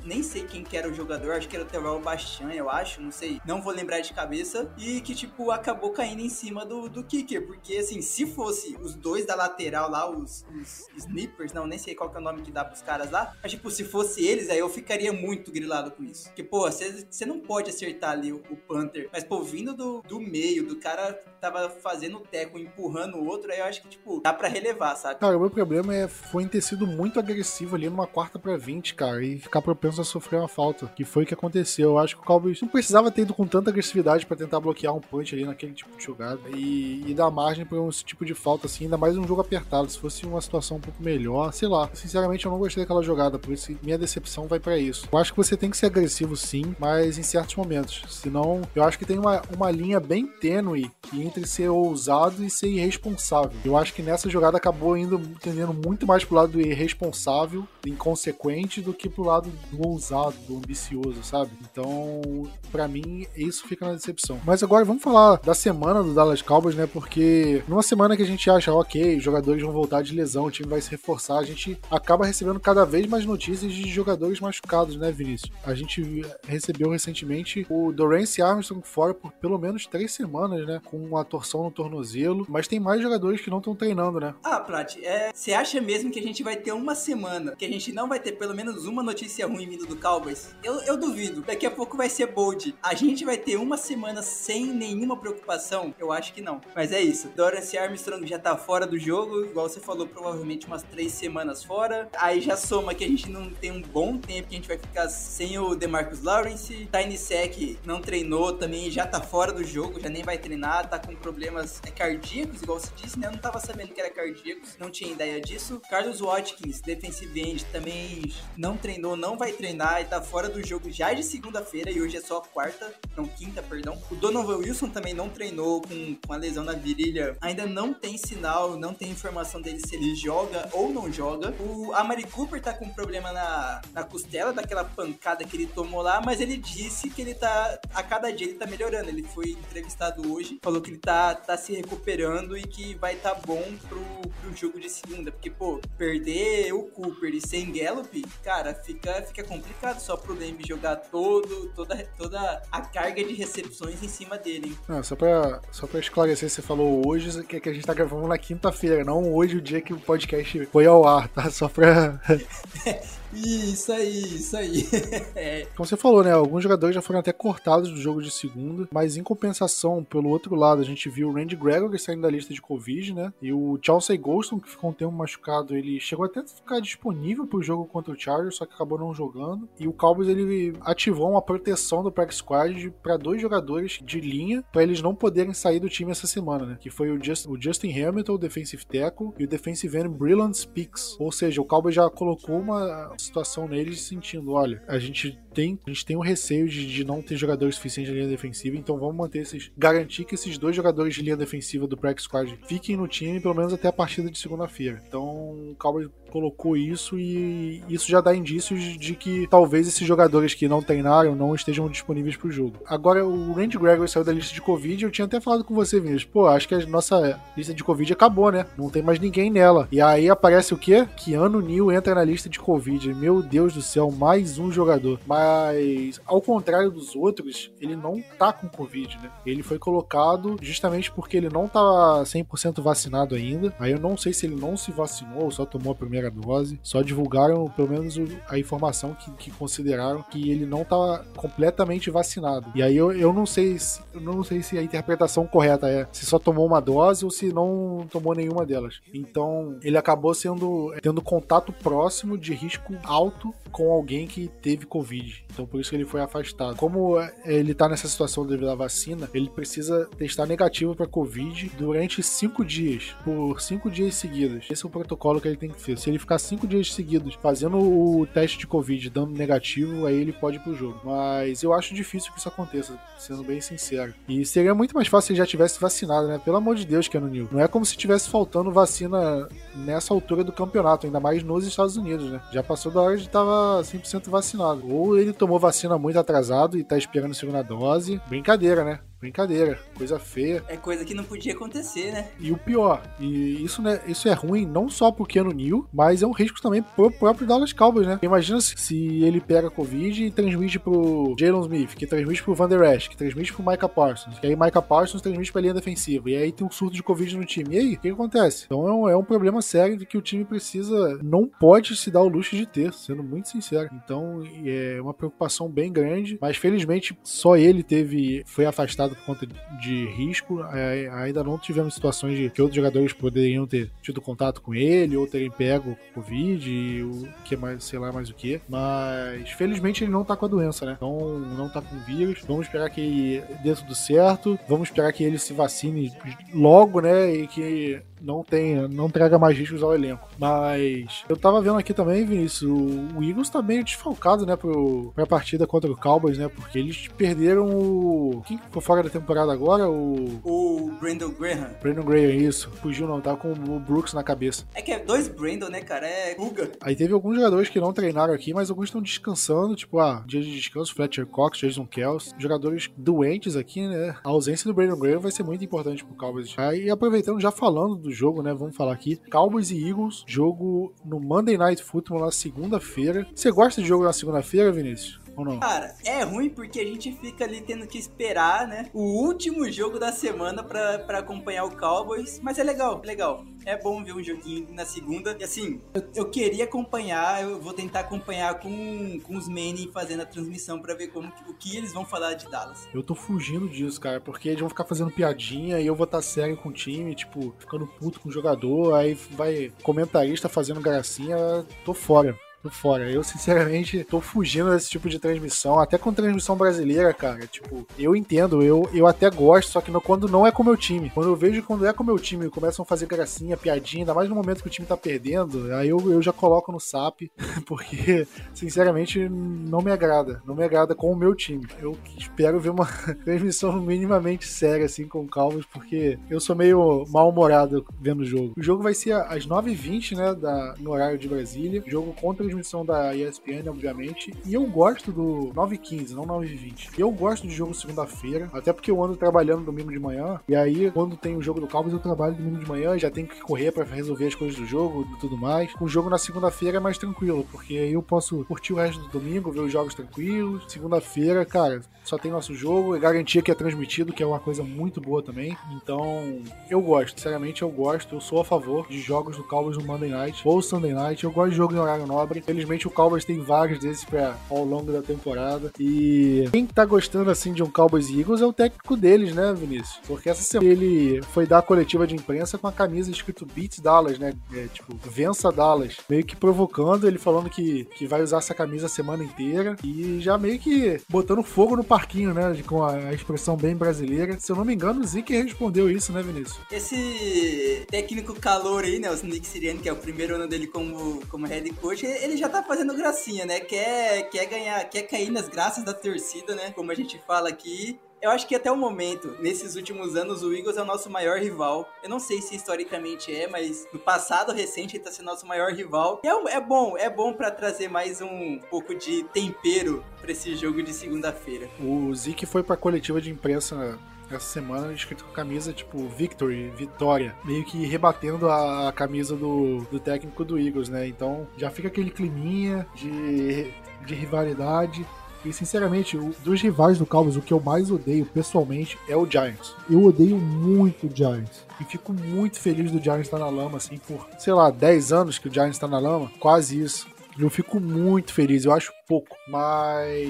Nem sei quem que era o jogador, acho que era o Terrell Bastian, eu acho, não sei. Não vou lembrar de cabeça. E que, tipo, acabou caindo em cima do, do kicker. Porque, assim, se fosse os dois da lateral lá, os, os snippers, não, nem sei qual que é o nome que dá pros caras lá. Mas, tipo, se fosse eles, aí eu ficaria muito grilado com isso. Porque, pô, você não pode acertar ali o, o Panther. Mas, pô, vindo do, do meio, do cara tava fazendo o teco, empurrando o outro, aí eu acho que, tipo, dá pra relevar, sabe? Cara, o meu problema é, foi ter sido muito agressivo ali numa quarta pra 20, cara, e ficar propenso a sofrer uma falta, que foi o que aconteceu. Eu acho que o Cowboys não precisava ter ido com tanta agressividade para tentar bloquear um punch ali naquele tipo de jogada e, e dar margem pra esse tipo de falta, assim, ainda mais um jogo apertado. Se fosse uma situação um pouco melhor, sei lá. Sinceramente, eu não gostei daquela jogada, por isso minha decepção vai para isso. Eu acho que você tem que ser agressivo sim, mas em certos momentos. Senão, eu acho que tem uma, uma linha bem tênue entre ser ousado e ser irresponsável. Eu acho que nessa jogada acabou indo tendendo muito mais pro lado do irresponsável, inconsequente, do que pro lado do ousado, do ambicioso, sabe? Então, para mim, isso fica na decepção. Mas agora vamos falar da semana do Dallas Cowboys, né? Porque numa semana que a gente acha, ok, os jogadores vão voltar de lesão, o time vai se reforçar, a gente acaba recebendo cada vez mais notícias de jogadores machucados, né, Vinícius? A gente recebeu recentemente o Dorance Armstrong fora por pelo menos três semanas, né? Com uma torção no tornozelo. Mas tem mais jogadores que não estão treinando, né? Ah, Plat, é, você acha mesmo que a gente vai ter uma semana que a gente não vai ter pelo menos uma notícia ruim vindo do Cowboys? Eu, eu duvido. Daqui a pouco vai ser bold. A gente vai ter uma semana sem nenhuma preocupação? Eu acho que não. Mas é isso. Dorance Armstrong já tá fora do jogo, igual você falou, provavelmente umas três semanas fora. Aí já soma que a gente não tem um bom tempo que a gente vai ficar sem o DeMarcus Lawrence. Tiny Sec não treinou também, já tá fora do jogo, já nem vai treinar, tá com problemas é, cardíacos, igual você disse, né? Eu não tava sabendo que era cardíaco, não tinha ideia disso. Carlos Watkins, defensive end, também não treinou, não vai treinar e tá fora do jogo já de segunda-feira e hoje é só quarta, não quinta, perdão. O Donovan Wilson também não treinou com, com a lesão na virilha, ainda não tem sinal, não tem informação dele se ele joga ou não joga. O Amari Cooper tá com problema na, na costela daquela pancada que ele tomou lá, mas ele disse que ele tá, a cada dia ele tá melhorando. Ele foi entrevistado hoje, falou que ele tá, tá se recuperando e que vai tá bom pro, pro jogo de segunda. Porque, pô, perder o Cooper e sem Gallup, cara, fica, fica complicado só pro Lembe jogar todo, toda, toda a carga de recepções em cima dele? Não, só pra, só pra esclarecer, você falou hoje que, que a gente tá gravando na quinta-feira, não hoje o dia que o podcast foi ao ar, tá? Só pra. *laughs* Isso aí, isso aí. *laughs* Como você falou, né? Alguns jogadores já foram até cortados do jogo de segunda, mas em compensação, pelo outro lado, a gente viu o Randy Gregory saindo da lista de Covid, né? E o Chelsea Golston, que ficou um tempo machucado, ele chegou até a ficar disponível pro jogo contra o Chargers, só que acabou não jogando. E o Cowboys, ele ativou uma proteção do practice squad para dois jogadores de linha, para eles não poderem sair do time essa semana, né? Que foi o, Just, o Justin Hamilton, o defensive tackle, e o defensive end Brillant Speaks. Ou seja, o Cowboys já colocou uma situação neles sentindo, olha, a gente tem, a gente tem um receio de, de não ter jogadores suficientes na linha defensiva, então vamos manter esses, garantir que esses dois jogadores de linha defensiva do practice squad fiquem no time pelo menos até a partida de segunda-feira. Então, o Cowboys colocou isso e isso já dá indícios de que talvez esses jogadores que não treinaram não estejam disponíveis para o jogo. Agora, o Randy Gregory saiu da lista de Covid eu tinha até falado com você, Vinícius, pô, acho que a nossa lista de Covid acabou, né? Não tem mais ninguém nela. E aí aparece o quê? Keanu Neal entra na lista de Covid. Meu Deus do céu, mais um jogador. Mas, ao contrário dos outros, ele não tá com Covid, né? Ele foi colocado justamente porque ele não tá 100% vacinado ainda. Aí eu não sei se ele não se vacinou ou só tomou a primeira dose, só divulgaram pelo menos a informação que, que consideraram que ele não estava completamente vacinado. E aí eu, eu não sei se, eu não sei se a interpretação correta é se só tomou uma dose ou se não tomou nenhuma delas. Então ele acabou sendo tendo contato próximo de risco alto com alguém que teve Covid. Então por isso que ele foi afastado. Como ele tá nessa situação devido à vacina, ele precisa testar negativo para Covid durante cinco dias, por cinco dias seguidos. Esse é o protocolo que ele tem que fazer. Se ele ficar cinco dias seguidos fazendo o teste de Covid dando negativo, aí ele pode ir pro jogo. Mas eu acho difícil que isso aconteça, sendo bem sincero. E seria muito mais fácil se ele já tivesse vacinado, né? Pelo amor de Deus, é no Nil. Não é como se tivesse faltando vacina nessa altura do campeonato, ainda mais nos Estados Unidos, né? Já passou da hora de estar 100% vacinado. Ou ele tomou vacina muito atrasado e tá esperando a segunda dose. Brincadeira, né? Brincadeira, coisa feia. É coisa que não podia acontecer, né? E o pior, e isso, né, isso é ruim não só pro Keanu Neal, mas é um risco também pro próprio Dallas Cowboys, né? Imagina se, se ele pega Covid e transmite pro Jalen Smith, que transmite pro Van Der Esch, que transmite pro Micah Parsons, que aí Micah Parsons transmite pra linha defensiva, e aí tem um surto de Covid no time. E aí, o que, acontece? Então é um, é um problema sério que o time precisa, não pode se dar o luxo de ter, sendo muito sincero. Então é uma preocupação bem grande, mas felizmente só ele teve, foi afastado por conta de risco. É, ainda não tivemos situações de que outros jogadores poderiam ter tido contato com ele ou terem pego Covid e o que mais, sei lá mais o que. Mas felizmente ele não tá com a doença, né? Então não tá com vírus. Vamos esperar que dê tudo certo. Vamos esperar que ele se vacine logo, né? E que não tenha, não traga mais riscos ao elenco. Mas eu tava vendo aqui também, Vinícius, o, o Eagles tá meio desfalcado, né, pro, pra partida contra o Cowboys, né? Porque eles perderam o. Quem ficou fora da temporada agora? O. O Brandon Graham. Brandon Graham, isso. Fugiu não, tá com o Brooks na cabeça. É que é dois Brandon, né, cara? É Guga. Aí teve alguns jogadores que não treinaram aqui, mas alguns estão descansando, tipo, ah, dia de descanso, Fletcher Cox, Jason Kels, jogadores doentes aqui, né? A ausência do Brandon Graham vai ser muito importante pro Cowboys. Aí aproveitando, já falando do jogo, né? Vamos falar aqui. Cowboys e Eagles, jogo no Monday Night Football na segunda-feira. Você gosta de jogo na segunda-feira, Vinícius? Ou não? Cara, é ruim porque a gente fica ali tendo que esperar, né? O último jogo da semana pra, pra acompanhar o Cowboys. Mas é legal, é legal. É bom ver um joguinho na segunda. E assim, eu, eu queria acompanhar, eu vou tentar acompanhar com, com os Manning fazendo a transmissão pra ver como o que eles vão falar de Dallas. Eu tô fugindo disso, cara, porque eles vão ficar fazendo piadinha e eu vou estar sério com o time, tipo, ficando puto com o jogador, aí vai comentarista fazendo gracinha, tô fora tô fora. Eu, sinceramente, tô fugindo desse tipo de transmissão, até com transmissão brasileira, cara. Tipo, eu entendo, eu, eu até gosto, só que quando não é com o meu time. Quando eu vejo quando é com o meu time, começam a fazer gracinha, piadinha, ainda mais no momento que o time tá perdendo, aí eu, eu já coloco no SAP, *laughs* porque, sinceramente, não me agrada. Não me agrada com o meu time. Eu espero ver uma *laughs* transmissão minimamente séria, assim, com o Calvas, porque eu sou meio mal-humorado vendo o jogo. O jogo vai ser às 9h20, né, da, no horário de Brasília. Jogo contra transmissão da ESPN, obviamente. E eu gosto do 9h15, não 9h20. Eu gosto de jogo segunda-feira, até porque eu ando trabalhando domingo de manhã. E aí, quando tem o jogo do Cowboys, eu trabalho domingo de manhã, já tenho que correr para resolver as coisas do jogo e tudo mais. O jogo na segunda-feira é mais tranquilo, porque aí eu posso curtir o resto do domingo, ver os jogos tranquilos. Segunda-feira, cara, só tem nosso jogo, é garantia que é transmitido, que é uma coisa muito boa também. Então, eu gosto, sinceramente eu gosto, eu sou a favor de jogos do Cowboys no Monday Night ou Sunday Night. Eu gosto de jogo em horário nobre. Infelizmente o Cowboys tem vários desses pra, ao longo da temporada. E quem tá gostando assim de um Cowboys e Eagles é o técnico deles, né, Vinícius? Porque essa semana ele foi dar a coletiva de imprensa com a camisa escrito Beat Dallas, né? É, tipo, vença Dallas. Meio que provocando, ele falando que, que vai usar essa camisa a semana inteira. E já meio que botando fogo no parquinho, né? Com a, expressão bem brasileira. Se eu não me engano, o Zeke respondeu isso, né, Vinícius? Esse técnico calor aí, né? O Nick Sirianni, que é o primeiro ano dele como, como head coach, ele ele já tá fazendo gracinha, né? Quer, quer ganhar, quer cair nas graças da torcida, né? Como a gente fala aqui. Eu acho que até o momento, nesses últimos anos, o Eagles é o nosso maior rival. Eu não sei se historicamente é, mas no passado recente ele tá sendo nosso maior rival. É, é bom, é bom para trazer mais um pouco de tempero para esse jogo de segunda-feira. O Zeke foi pra coletiva de imprensa essa semana escrito com a camisa tipo Victory, Vitória, meio que rebatendo a, camisa do, do técnico do Eagles, né? Então já fica aquele climinha de, de rivalidade. E sinceramente, o, dos rivais do Cowboys, o que eu mais odeio pessoalmente é o Giants. Eu odeio muito o Giants. E fico muito feliz do Giants estar na lama, assim, por, sei lá, 10 anos que o Giants está na lama, quase isso. Eu fico muito feliz, eu acho pouco, mas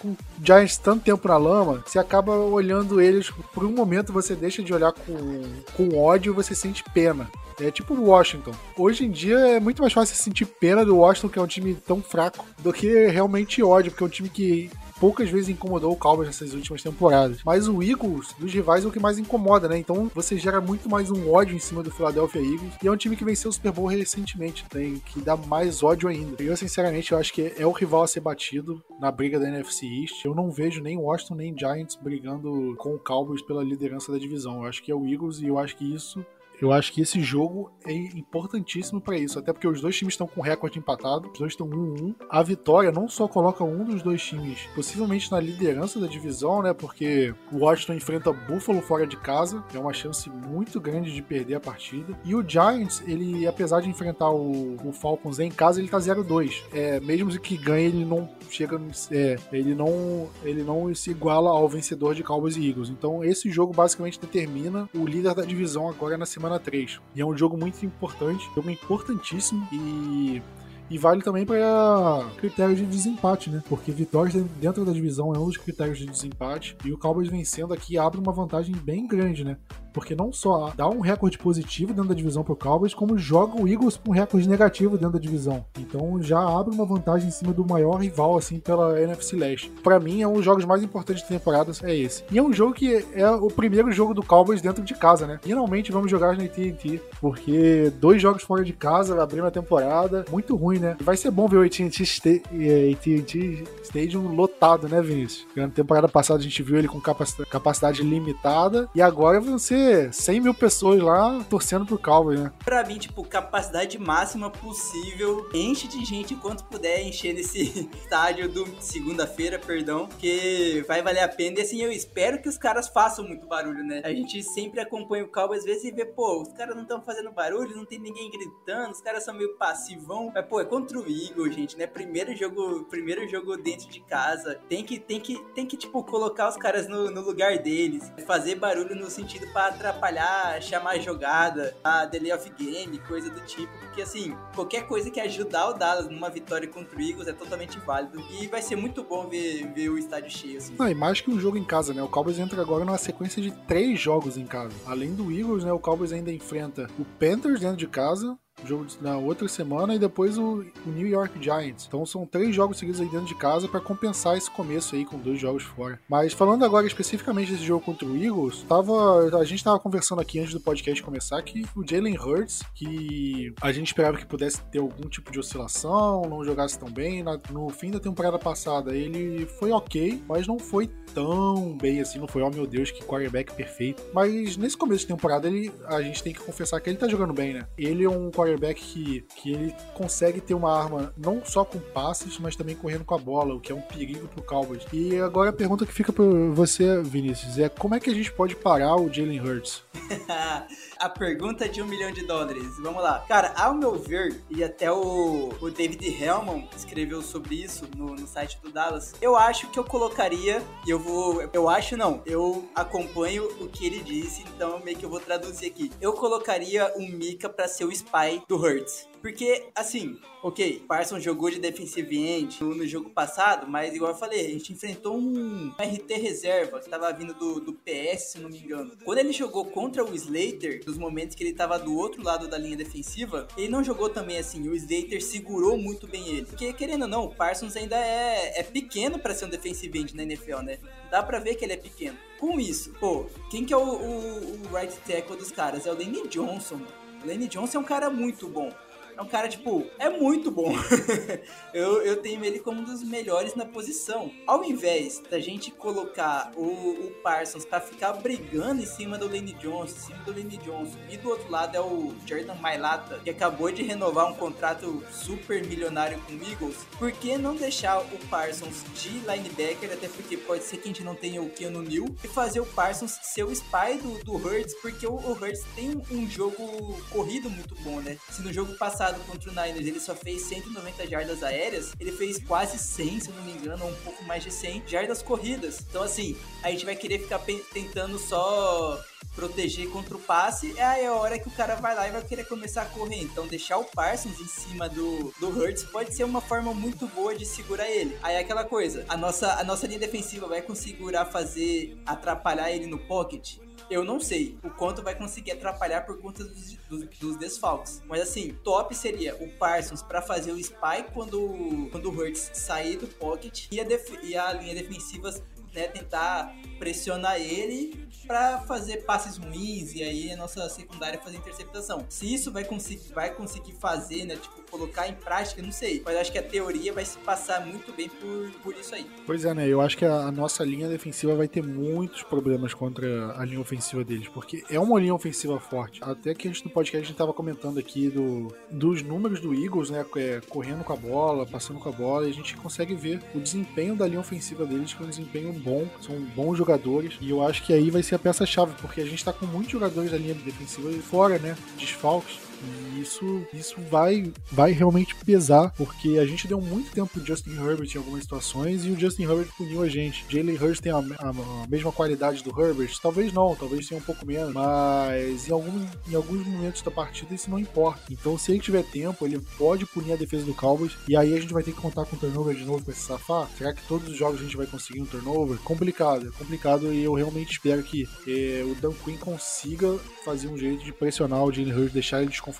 com Giants tanto tempo na lama, você acaba olhando eles, por um momento você deixa de olhar com, com ódio e você sente pena. É tipo o Washington. Hoje em dia é muito mais fácil sentir pena do Washington, que é um time tão fraco, do que realmente ódio, porque é um time que poucas vezes incomodou o Cowboys nessas últimas temporadas. Mas o Eagles, dos rivais, é o que mais incomoda, né? Então você gera muito mais um ódio em cima do Philadelphia Eagles. E é um time que venceu o Super Bowl recentemente, tem que dá mais ódio ainda. Eu, sinceramente, eu acho que é o rival a ser batido na briga da NFC East. Eu não vejo nem Washington nem Giants brigando com o Cowboys pela liderança da divisão. Eu acho que é o Eagles e eu acho que isso eu acho que esse jogo é importantíssimo para isso, até porque os dois times estão com recorde empatado, os dois estão 1-1. A vitória não só coloca um dos dois times possivelmente na liderança da divisão, né? Porque o Washington enfrenta Buffalo fora de casa, é uma chance muito grande de perder a partida. E o Giants, ele, apesar de enfrentar o, o Falcons em casa, ele tá 0-2. É, mesmo que ganhe, ele não chega, é, ele não, ele não se iguala ao vencedor de Cowboys e Eagles. Então esse jogo basicamente determina o líder da divisão agora na semana semana 3. E é um jogo muito importante, jogo importantíssimo e e vale também para critérios de desempate, né? Porque vitórias dentro da divisão é um dos critérios de desempate. E o Cowboys vencendo aqui abre uma vantagem bem grande, né? Porque não só dá um recorde positivo dentro da divisão pro Cowboys, como joga o Eagles com um recorde negativo dentro da divisão. Então já abre uma vantagem em cima do maior rival, assim, pela NFC Leste. Para mim, é um dos jogos mais importantes da temporada, é esse. E é um jogo que é o primeiro jogo do Cowboys dentro de casa, né? Finalmente vamos jogar na AT&T, porque dois jogos fora de casa, abrindo a temporada, muito ruim, né? Vai ser bom ver o AT&T Stadium lotado, né, Vinícius? Na temporada passada a gente viu ele com capacidade limitada, e agora vão ser 100 mil pessoas lá torcendo pro Cowboys, né? Pra mim, tipo, capacidade máxima possível, enche de gente enquanto puder encher nesse *laughs* estádio do segunda-feira, perdão, que vai valer a pena. E assim, eu espero que os caras façam muito barulho, né? A gente sempre acompanha o Cowboys às vezes e vê, pô, os caras não estão fazendo barulho, não tem ninguém gritando, os caras são meio passivão. Mas, pô, é contra o Eagle, gente, né? Primeiro jogo, primeiro jogo dentro de casa. Tem que, tem que, tem que tipo, colocar os caras no, no lugar deles. Fazer barulho no sentido para atrapalhar, chamar jogada, a delay of game, coisa do tipo. Porque, assim, qualquer coisa que ajudar o Dallas numa vitória contra o Eagles é totalmente válido. E vai ser muito bom ver, ver o estádio cheio, assim. Não, e mais que um jogo em casa, né? O Cowboys entra agora numa sequência de três jogos em casa. Além do Eagles, né? O Cowboys ainda enfrenta o Panthers dentro de casa, jogo na outra semana e depois o, New York Giants. Então são três jogos seguidos aí dentro de casa para compensar esse começo aí com dois jogos fora. Mas falando agora especificamente desse jogo contra o Eagles, tava, a gente tava conversando aqui antes do podcast começar que o Jalen Hurts, que a gente esperava que pudesse ter algum tipo de oscilação, não jogasse tão bem, na, no fim da temporada passada ele foi ok, mas não foi tão bem assim, não foi, oh meu Deus, que quarterback perfeito. Mas nesse começo de temporada ele, a gente tem que confessar que ele tá jogando bem, né? Ele é um quarterback que, que ele consegue ter uma arma não só com passes, mas também correndo com a bola, o que é um perigo pro Cowboys. E agora a pergunta que fica para você, Vinícius, é como é que a gente pode parar o Jalen Hurts? *laughs* a pergunta de um milhão de dólares. Vamos lá. Cara, ao meu ver, e até o, o David Hellman escreveu sobre isso no, no site do Dallas, eu acho que eu colocaria, e eu vou. Eu acho não, eu acompanho o que ele disse, então meio que eu vou traduzir aqui. Eu colocaria o Mika para ser o spy do Hurts. Porque, assim, ok, Parsons jogou de defensive end no, no, jogo passado, mas igual eu falei, a gente enfrentou um RT reserva que tava vindo do, do PS, se não me engano. Quando ele jogou contra o Slater, nos momentos que ele tava do outro lado da linha defensiva, ele não jogou também assim. O Slater segurou muito bem ele. Porque, querendo ou não, o Parsons ainda é, é pequeno para ser um defensive end na NFL, né? Dá pra ver que ele é pequeno. Com isso, pô, quem que é o, o, o right tackle dos caras? É o Lenny Johnson. O Lenny Johnson é um cara muito bom. Um cara, tipo, é muito bom. *laughs* eu, eu tenho ele como um dos melhores na posição. Ao invés da gente colocar o, o Parsons pra ficar brigando em cima do Lane Johnson, em cima do Lane Johnson, e do outro lado é o Jordan Mailata, que acabou de renovar um contrato super milionário com o Eagles, por que não deixar o Parsons de linebacker, até porque pode ser que a gente não tenha o Keanu Neal, e fazer o Parsons ser o spy do, do Hurts, porque o, o Hurts tem um jogo corrido muito bom, né? Se no jogo passado passado contra o Niners ele só fez 190 jardas aéreas, ele fez quase 100, se não me engano, um pouco mais de 100 jardas corridas. Então, assim, a gente vai querer ficar tentando só proteger contra o passe, é a hora que o cara vai lá e vai querer começar a correr. Então, deixar o Parsons em cima do, do Hurts pode ser uma forma muito boa de segurar ele. Aí é aquela coisa, a nossa, a nossa linha defensiva vai conseguir fazer atrapalhar ele no pocket? Eu não sei o quanto vai conseguir atrapalhar por conta dos, dos, dos desfalques. Mas assim, top seria o Parsons para fazer o spy quando, quando o Hurts sair do pocket e a, e a linha defensiva né, tentar pressionar ele para fazer passes ruins e aí a nossa secundária fazer interceptação. Se isso vai conseguir, vai conseguir fazer, né, tipo, colocar em prática, não sei. Mas acho que a teoria vai se passar muito bem por, por isso aí. Pois é, né? Eu acho que a, nossa linha defensiva vai ter muitos problemas contra a linha ofensiva deles, porque é uma linha ofensiva forte. Até que a gente no podcast a gente tava comentando aqui do, dos números do Eagles, né? É, correndo com a bola, passando com a bola, e a gente consegue ver o desempenho da linha ofensiva deles, que é um desempenho bom, são bons jogadores, e eu acho que aí vai ser a peça-chave, porque a gente tá com muitos jogadores da linha defensiva fora, né? Desfalques. E isso, isso vai, vai realmente pesar, porque a gente deu muito tempo pro Justin Herbert em algumas situações e o Justin Herbert puniu a gente. Jalen Hurts tem a, a, a, mesma qualidade do Herbert? Talvez não, talvez tenha um pouco menos, mas em, algum, em alguns momentos da partida isso não importa. Então, se ele tiver tempo, ele pode punir a defesa do Cowboys e aí a gente vai ter que contar com o turnover de novo pra se safar. Será que todos os jogos a gente vai conseguir um turnover? Complicado, é complicado e eu realmente espero que é, o Dan Quinn consiga fazer um jeito de pressionar o Jalen Hurts, deixar ele desconfortável,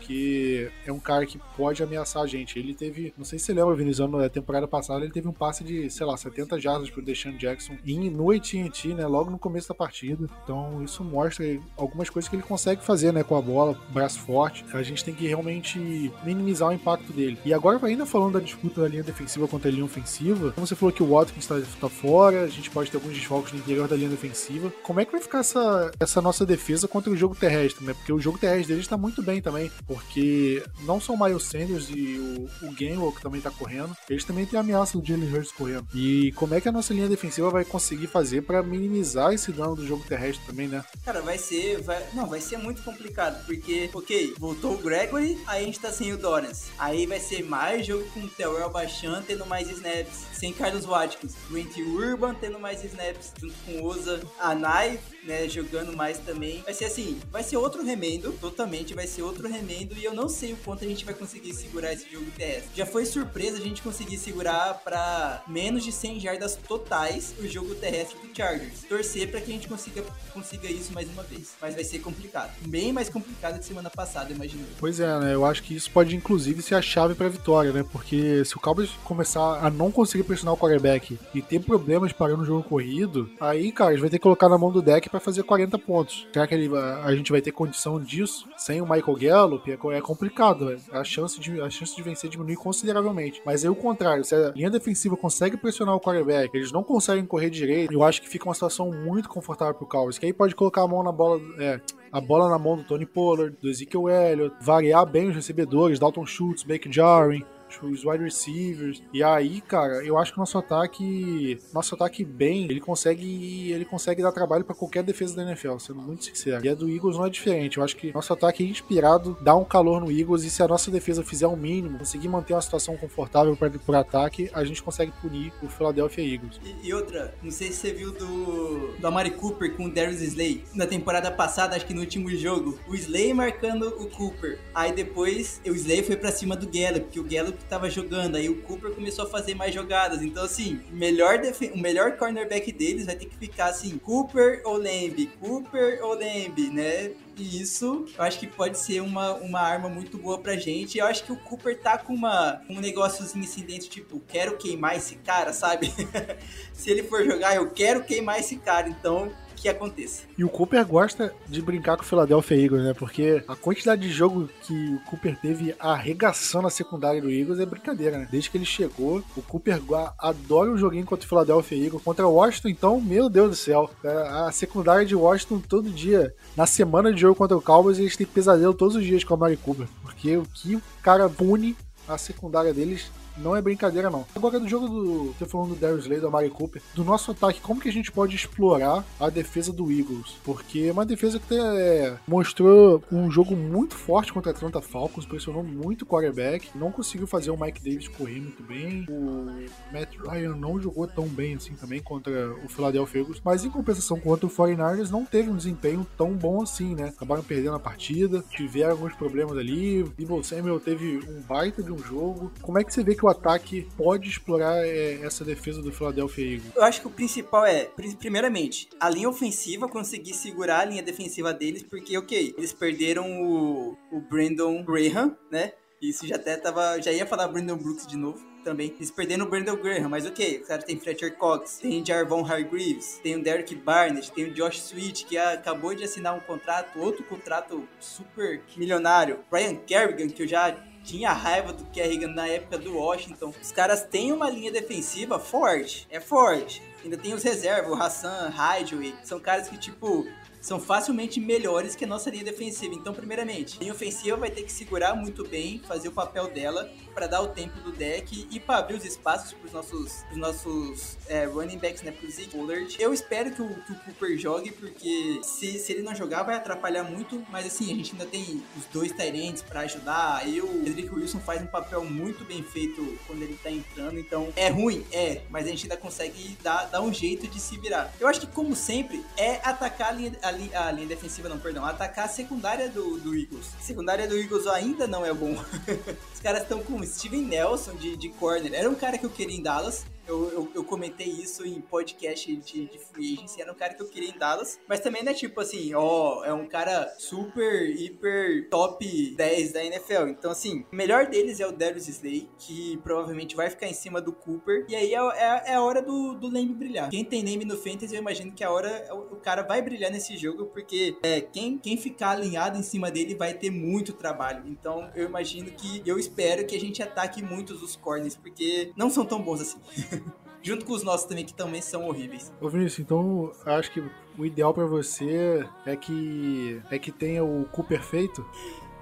que é um cara que pode ameaçar a gente. Ele teve, não sei se você lembra, Vinicius, na temporada passada, ele teve um passe de, sei lá, 70 jardas pro Deshaun Jackson em, no AT&T, né, logo no começo da partida. Então isso mostra algumas coisas que ele consegue fazer, né, com a bola, braço forte. A gente tem que realmente minimizar o impacto dele. E agora, ainda falando da disputa da linha defensiva contra a linha ofensiva, como você falou que o Watkins está tá fora, a gente pode ter alguns desfalques no interior da linha defensiva. Como é que vai ficar essa, essa nossa defesa contra o jogo terrestre, né? Porque o jogo terrestre deles está muito bem também, porque não são o Miles Sanders e o, o Gainwell que também está correndo, eles também têm a ameaça do Jalen Hurts correndo. E como é que a nossa linha defensiva vai conseguir fazer para minimizar esse dano do jogo terrestre também, né? Cara, vai ser, vai, não, vai ser muito complicado, porque, ok, voltou o Gregory, aí a gente tá sem o Dorans. Aí vai ser mais jogo com o Terrell baixando, tendo mais snaps, sem Carlos Watkins, Grant Urban tendo mais snaps, junto com o Oza, a Nai, né, jogando mais também. Vai ser assim, vai ser outro remendo, totalmente, vai ser outro remendo, e eu não sei o quanto a gente vai conseguir segurar esse jogo terrestre. Já foi surpresa a gente conseguir segurar para menos de 100 jardas totais o jogo terrestre do Chargers. Torcer para que a gente consiga, consiga isso mais uma vez, mas vai ser complicado. Bem mais complicado que semana passada, imagino. Pois é, né? Eu acho que isso pode inclusive ser a chave para vitória, né? Porque se o Cowboys começar a não conseguir pressionar o quarterback e ter problemas parando o jogo corrido, aí, cara, a gente vai ter que colocar na mão do deck para fazer 40 pontos. Será que ele, a gente vai ter condição disso sem o Michael Gallup? É, é complicado, a chance de a chance de vencer diminui consideravelmente. Mas aí o contrário, se a linha defensiva consegue pressionar o quarterback, eles não conseguem correr direito, eu acho que fica uma situação muito confortável pro Cowboys, que aí pode colocar a mão na bola, é, a bola na mão do Tony Pollard, do Ezekiel Elliott, variar bem os recebedores, Dalton Schultz, Baker Jarring, os wide receivers. E aí, cara, eu acho que nosso ataque, nosso ataque bem, ele consegue, ele consegue dar trabalho para qualquer defesa da NFL, sendo muito sincero. E a do Eagles não é diferente. Eu acho que nosso ataque é inspirado, dá um calor no Eagles e se a nossa defesa fizer o mínimo, conseguir manter uma situação confortável para por ataque, a gente consegue punir o Philadelphia Eagles. E, e, outra, não sei se você viu do do Amari Cooper com o Darius Slay na temporada passada, acho que no último jogo, o Slay marcando o Cooper. Aí depois o Slay foi para cima do Gallup, que o Gallup tava jogando, aí o Cooper começou a fazer mais jogadas. Então, assim, melhor o melhor cornerback deles vai ter que ficar assim, Cooper ou Lamb, Cooper ou Lamb, né? E isso eu acho que pode ser uma, uma arma muito boa pra gente. Eu acho que o Cooper tá com uma, um negóciozinho assim dentro, tipo, quero queimar esse cara, sabe? *laughs* Se ele for jogar, eu quero queimar esse cara. Então, que aconteça. E o Cooper gosta de brincar com o Philadelphia Eagles, né? Porque a quantidade de jogo que o Cooper teve arregaçando a secundária do Eagles é brincadeira, né? Desde que ele chegou, o Cooper adora o joguinho contra o Philadelphia Eagles. Contra o Washington, então, meu Deus do céu. A secundária de Washington todo dia, na semana de jogo contra o Cowboys, eles têm pesadelo todos os dias com a Mari Cooper. Porque o que o cara pune a secundária deles não é brincadeira, não. Agora, do jogo do. Você falando do Darius Slay, da Mari Cooper, do nosso ataque, como que a gente pode explorar a defesa do Eagles? Porque é uma defesa que é, mostrou um jogo muito forte contra a Atlanta Falcons, pressionou muito o quarterback, não conseguiu fazer o Mike Davis correr muito bem. O Matt Ryan não jogou tão bem assim também contra o Philadelphia Eagles, mas em compensação contra o 49ers não teve um desempenho tão bom assim, né? Acabaram perdendo a partida, tiveram alguns problemas ali. Debo Samuel teve um baita de um jogo. Como é que você vê que o ataque pode explorar é, essa defesa do Philadelphia Eagles? Eu acho que o principal é, primeiramente, a linha ofensiva conseguir segurar a linha defensiva deles, porque, ok, eles perderam o, o Brandon Graham, né? Isso já até tava. Já ia falar Brandon Brooks de novo também. Eles perderam o Brandon Graham, mas ok, o cara tem Fletcher Cox, tem Jarvon Hargreaves, tem o Derek Barnett, tem o Josh Sweet, que acabou de assinar um contrato, outro contrato super milionário. Brian Kerrigan, que eu já tinha raiva do Kerrigan na época do Washington. Os caras têm uma linha defensiva forte, é forte. Ainda tem os reservas, o Hassan, Highway, são caras que, tipo, são facilmente melhores que a nossa linha defensiva. Então, primeiramente, a linha ofensiva vai ter que segurar muito bem, fazer o papel dela para dar o tempo do deck e para abrir os espaços para os nossos, pros nossos é, running backs, né, pro Zeke Pollard. Eu espero que o, que o Cooper jogue, porque se, se ele não jogar vai atrapalhar muito, mas assim, a gente ainda tem os dois Tyrants para ajudar. Aí o Cedric Wilson faz um papel muito bem feito quando ele tá entrando, então é ruim, é, mas a gente ainda consegue dar, dar um jeito de se virar. Eu acho que, como sempre, é atacar a linha, a linha, a linha defensiva, não, perdão, atacar a secundária do, do Eagles. A secundária do Eagles ainda não é bom. *laughs* Os caras estão com Steven Nelson de, de corner. Era um cara que eu queria em Dallas. Eu, eu, eu, comentei isso em podcast de, de free agency, era um cara que eu queria em Dallas, mas também não é tipo assim, ó, é um cara super, hiper top 10 da NFL. Então, assim, o melhor deles é o Darius Slay, que provavelmente vai ficar em cima do Cooper, e aí é, é, é a hora do, do Leme brilhar. Quem tem name no Fantasy, eu imagino que a hora o, o cara vai brilhar nesse jogo, porque é, quem, quem ficar alinhado em cima dele vai ter muito trabalho. Então, eu imagino que, eu espero que a gente ataque muitos os corners, porque não são tão bons assim. *laughs* *laughs* Junto com os nossos também, que também são horríveis. Ô Vinícius, então acho que o ideal para você é que é que tenha o cu perfeito.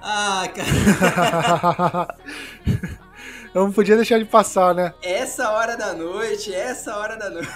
Ah, cara. *laughs* Eu não podia deixar de passar, né? Essa hora da noite, essa hora da noite.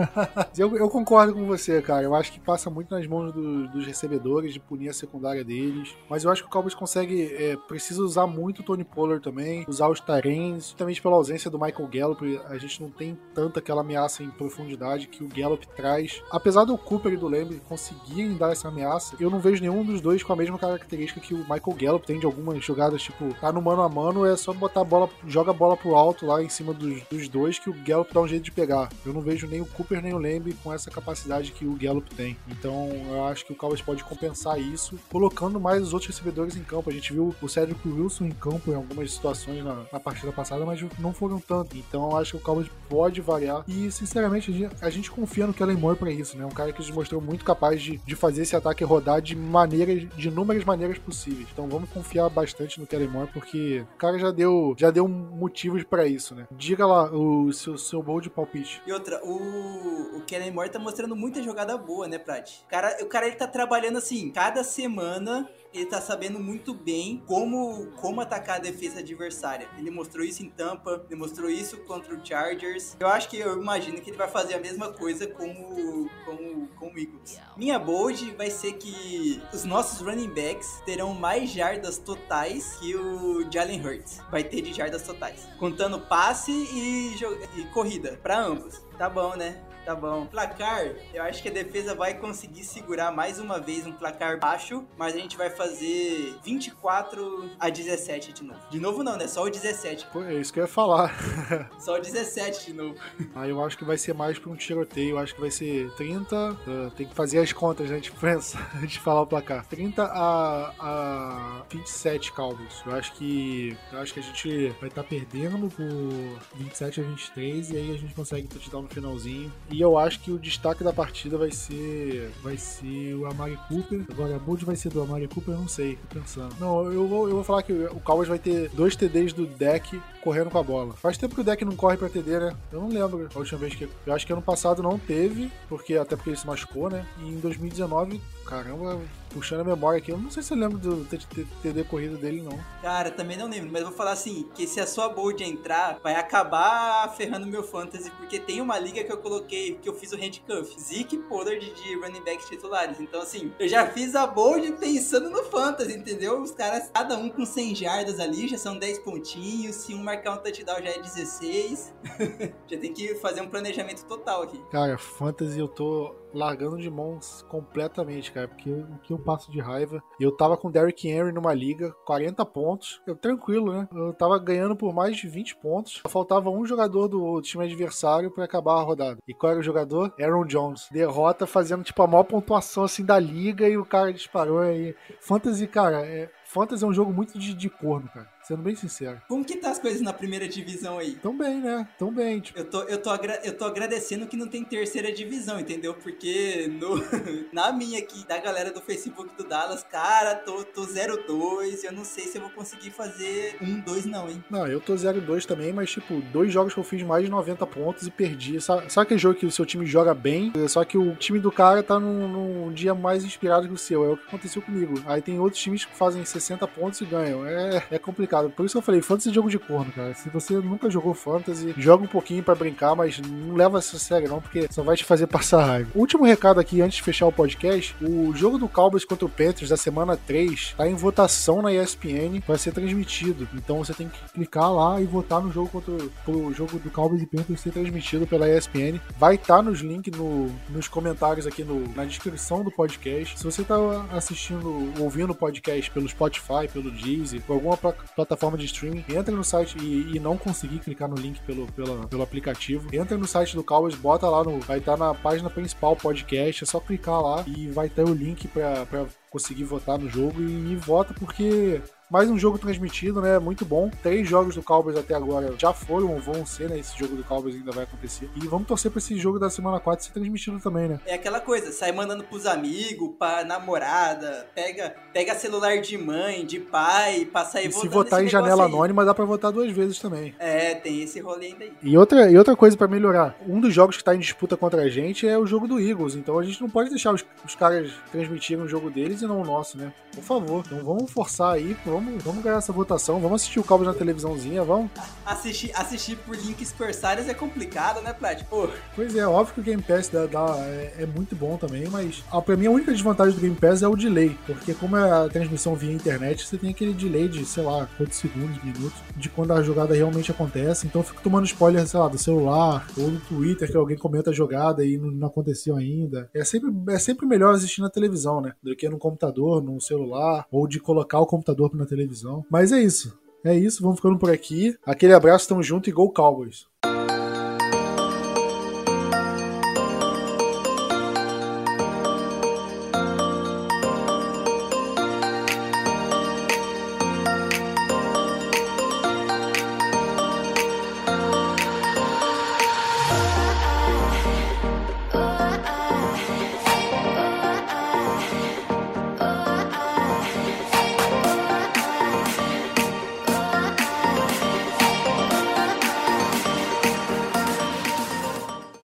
*laughs* eu, eu, concordo com você, cara. Eu acho que passa muito nas mãos do, dos recebedores de punir a secundária deles. Mas eu acho que o Cowboys consegue. É, precisa usar muito o Tony Pollard também, usar os Tarens, justamente pela ausência do Michael Gallup. A gente não tem tanta aquela ameaça em profundidade que o Gallup traz. Apesar do Cooper e do Lamb conseguirem dar essa ameaça, eu não vejo nenhum dos dois com a mesma característica que o Michael Gallup tem de algumas jogadas, tipo, tá no mano a mano, é só botar a bola, joga a bola pro alto lá em cima dos, dos dois que o Gallup dá um jeito de pegar. Eu não vejo nem o Cooper nem o Lamb com essa capacidade que o Gallup tem. Então eu acho que o Cowboys pode compensar isso colocando mais os outros recebedores em campo. A gente viu o Cedric Wilson em campo em algumas situações na, na partida passada, mas não foram tanto. Então eu acho que o Cowboys pode variar. E sinceramente, a gente, a gente confia no Kellen Moore pra isso, né? Um cara que se mostrou muito capaz de, de fazer esse ataque rodar de maneiras, de inúmeras maneiras possíveis. Então vamos confiar bastante no Kellen Moore, porque o cara já deu, já deu motivos para isso, né? Diga lá o seu, seu bol de palpite. E outra, o, o Kellen Moore tá mostrando muita jogada boa, né, Prat? O cara, o cara ele tá trabalhando assim, cada semana ele tá sabendo muito bem como, como atacar a defesa adversária. Ele mostrou isso em Tampa, ele mostrou isso contra o Chargers. Eu acho que eu imagino que ele vai fazer a mesma coisa com o, com, com o Eagles. Minha bold vai ser que os nossos running backs terão mais jardas totais que o Jalen Hurts. Vai ter de jardas totais. Contando passe e, e corrida para ambos. Tá bom, né? Tá bom. Placar, eu acho que a defesa vai conseguir segurar mais uma vez um placar baixo, mas a gente vai fazer 24 a 17 de novo. De novo não, né? Só o 17. Pô, é isso que eu ia falar. *laughs* Só o 17 de novo. Ah, eu acho que vai ser mais pra um tiroteio. Eu acho que vai ser 30. Uh, tem que fazer as contas, né? A gente pensa, antes de falar o placar. 30 a, a 27 Cowboys. Eu acho que. Eu acho que a gente vai estar tá perdendo por 27 a 23 e aí a gente consegue touchdown no finalzinho. E eu acho que o destaque da partida vai ser vai ser o Amari Cooper. Agora, a Bud vai ser do Amari Cooper, eu não sei, tô pensando. Não, eu vou, eu vou falar que o Cowboys vai ter dois TDs do deck correndo com a bola. Faz tempo que o deck não corre pra TD, né? Eu não lembro a última vez que. Eu acho que ano passado não teve, porque até porque ele se machucou, né? E em 2019, caramba, puxando a memória aqui, eu não sei se eu lembro do TD corrido dele, não. Cara, também não lembro, mas vou falar assim, que se a sua bold entrar, vai acabar ferrando meu fantasy, porque tem uma liga que eu coloquei, que eu fiz o handcuff, Zeke Pollard de running backs titulares. Então, assim, eu já fiz a bold pensando no fantasy, entendeu? Os caras, cada um com 100 jardas ali, já são 10 pontinhos, se um marcar um touchdown já é 16. *laughs* já tem que fazer um planejamento total aqui. Cara, fantasy eu tô largando de mãos completamente, cara, porque o que eu passo de raiva. Eu tava com o Derrick Henry numa liga, 40 pontos, eu tranquilo, né? Eu tava ganhando por mais de 20 pontos. Faltava um jogador do time adversário para acabar a rodada. E qual era o jogador? Aaron Jones. Derrota fazendo tipo a maior pontuação assim da liga e o cara disparou aí. Fantasy, cara, é Fantasy é um jogo muito de, de corno, cara. Sendo bem sincero. Como que tá as coisas na primeira divisão aí? Tão bem, né? Tão bem. Tipo... Eu, tô, eu, tô eu tô agradecendo que não tem terceira divisão, entendeu? Porque no, *laughs* na minha aqui, da galera do Facebook do Dallas, cara, tô, tô 0-2. Eu não sei se eu vou conseguir fazer 1-2, não, hein? Não, eu tô 0-2 também, mas, tipo, dois jogos que eu fiz mais de 90 pontos e perdi. Sabe, sabe aquele jogo que o seu time joga bem, só que o time do cara tá num, num dia mais inspirado que o seu? É o que aconteceu comigo. Aí tem outros times que fazem 60 pontos e ganham. É, é complicado. Por isso que eu falei, fantasy é jogo de corno, cara. Se você nunca jogou fantasy, joga um pouquinho para brincar, mas não leva isso a sério não, porque só vai te fazer *laughs* passar raiva. Último recado aqui, antes de fechar o podcast, o jogo do Cowboys contra o Panthers da semana 3 tá em votação na ESPN para ser transmitido. Então você tem que clicar lá e votar no jogo contra o jogo do Cowboys e Panthers ser transmitido pela ESPN. Vai estar tá nos links no, nos comentários aqui no, na descrição do podcast. Se você tá assistindo, ouvindo o podcast pelo Spotify, pelo Deezer, por alguma pl plataforma de streaming, entra no site e, e, não conseguir clicar no link pelo, pelo aplicativo, entra no site do Cowboys, bota lá no. Vai estar tá na página principal podcast, é só clicar lá e vai ter o link para conseguir votar no jogo e, e vota porque mais um jogo transmitido, né? Muito bom. Três jogos do Cowboys até agora já foram ou vão ser, né? Esse jogo do Cowboys ainda vai acontecer. E vamos torcer pra esse jogo da semana 4 ser transmitido também, né? É aquela coisa, sai mandando pros amigos, pra namorada, pega, pega celular de mãe, de pai, passa aí e Se votar em janela aí. anônima, dá pra votar duas vezes também. É, tem esse rolê ainda aí. E outra, e outra coisa pra melhorar: um dos jogos que tá em disputa contra a gente é o jogo do Eagles. Então a gente não pode deixar os, os caras transmitirem o jogo deles e não o nosso, né? Por favor. Então vamos forçar aí, vamos vamos, vamos ganhar essa votação, vamos assistir o Cowboys na televisãozinha, vamos? Assistir, assistir por links persários é complicado, né, Plat? Pô. Pois é, óbvio que o Game Pass dá, dá é, é, muito bom também, mas a, pra mim a única desvantagem do Game Pass é o delay, porque como é a transmissão via internet, você tem aquele delay de, sei lá, quantos segundos, minutos, de quando a jogada realmente acontece, então eu fico tomando spoiler, sei lá, do celular, ou do Twitter, que alguém comenta a jogada e não, não aconteceu ainda. É sempre, é sempre melhor assistir na televisão, né, do que no computador, no celular, ou de colocar o computador na televisão. Mas é isso. É isso, vamos ficando por aqui. Aquele abraço, tamo junto e Go Cowboys!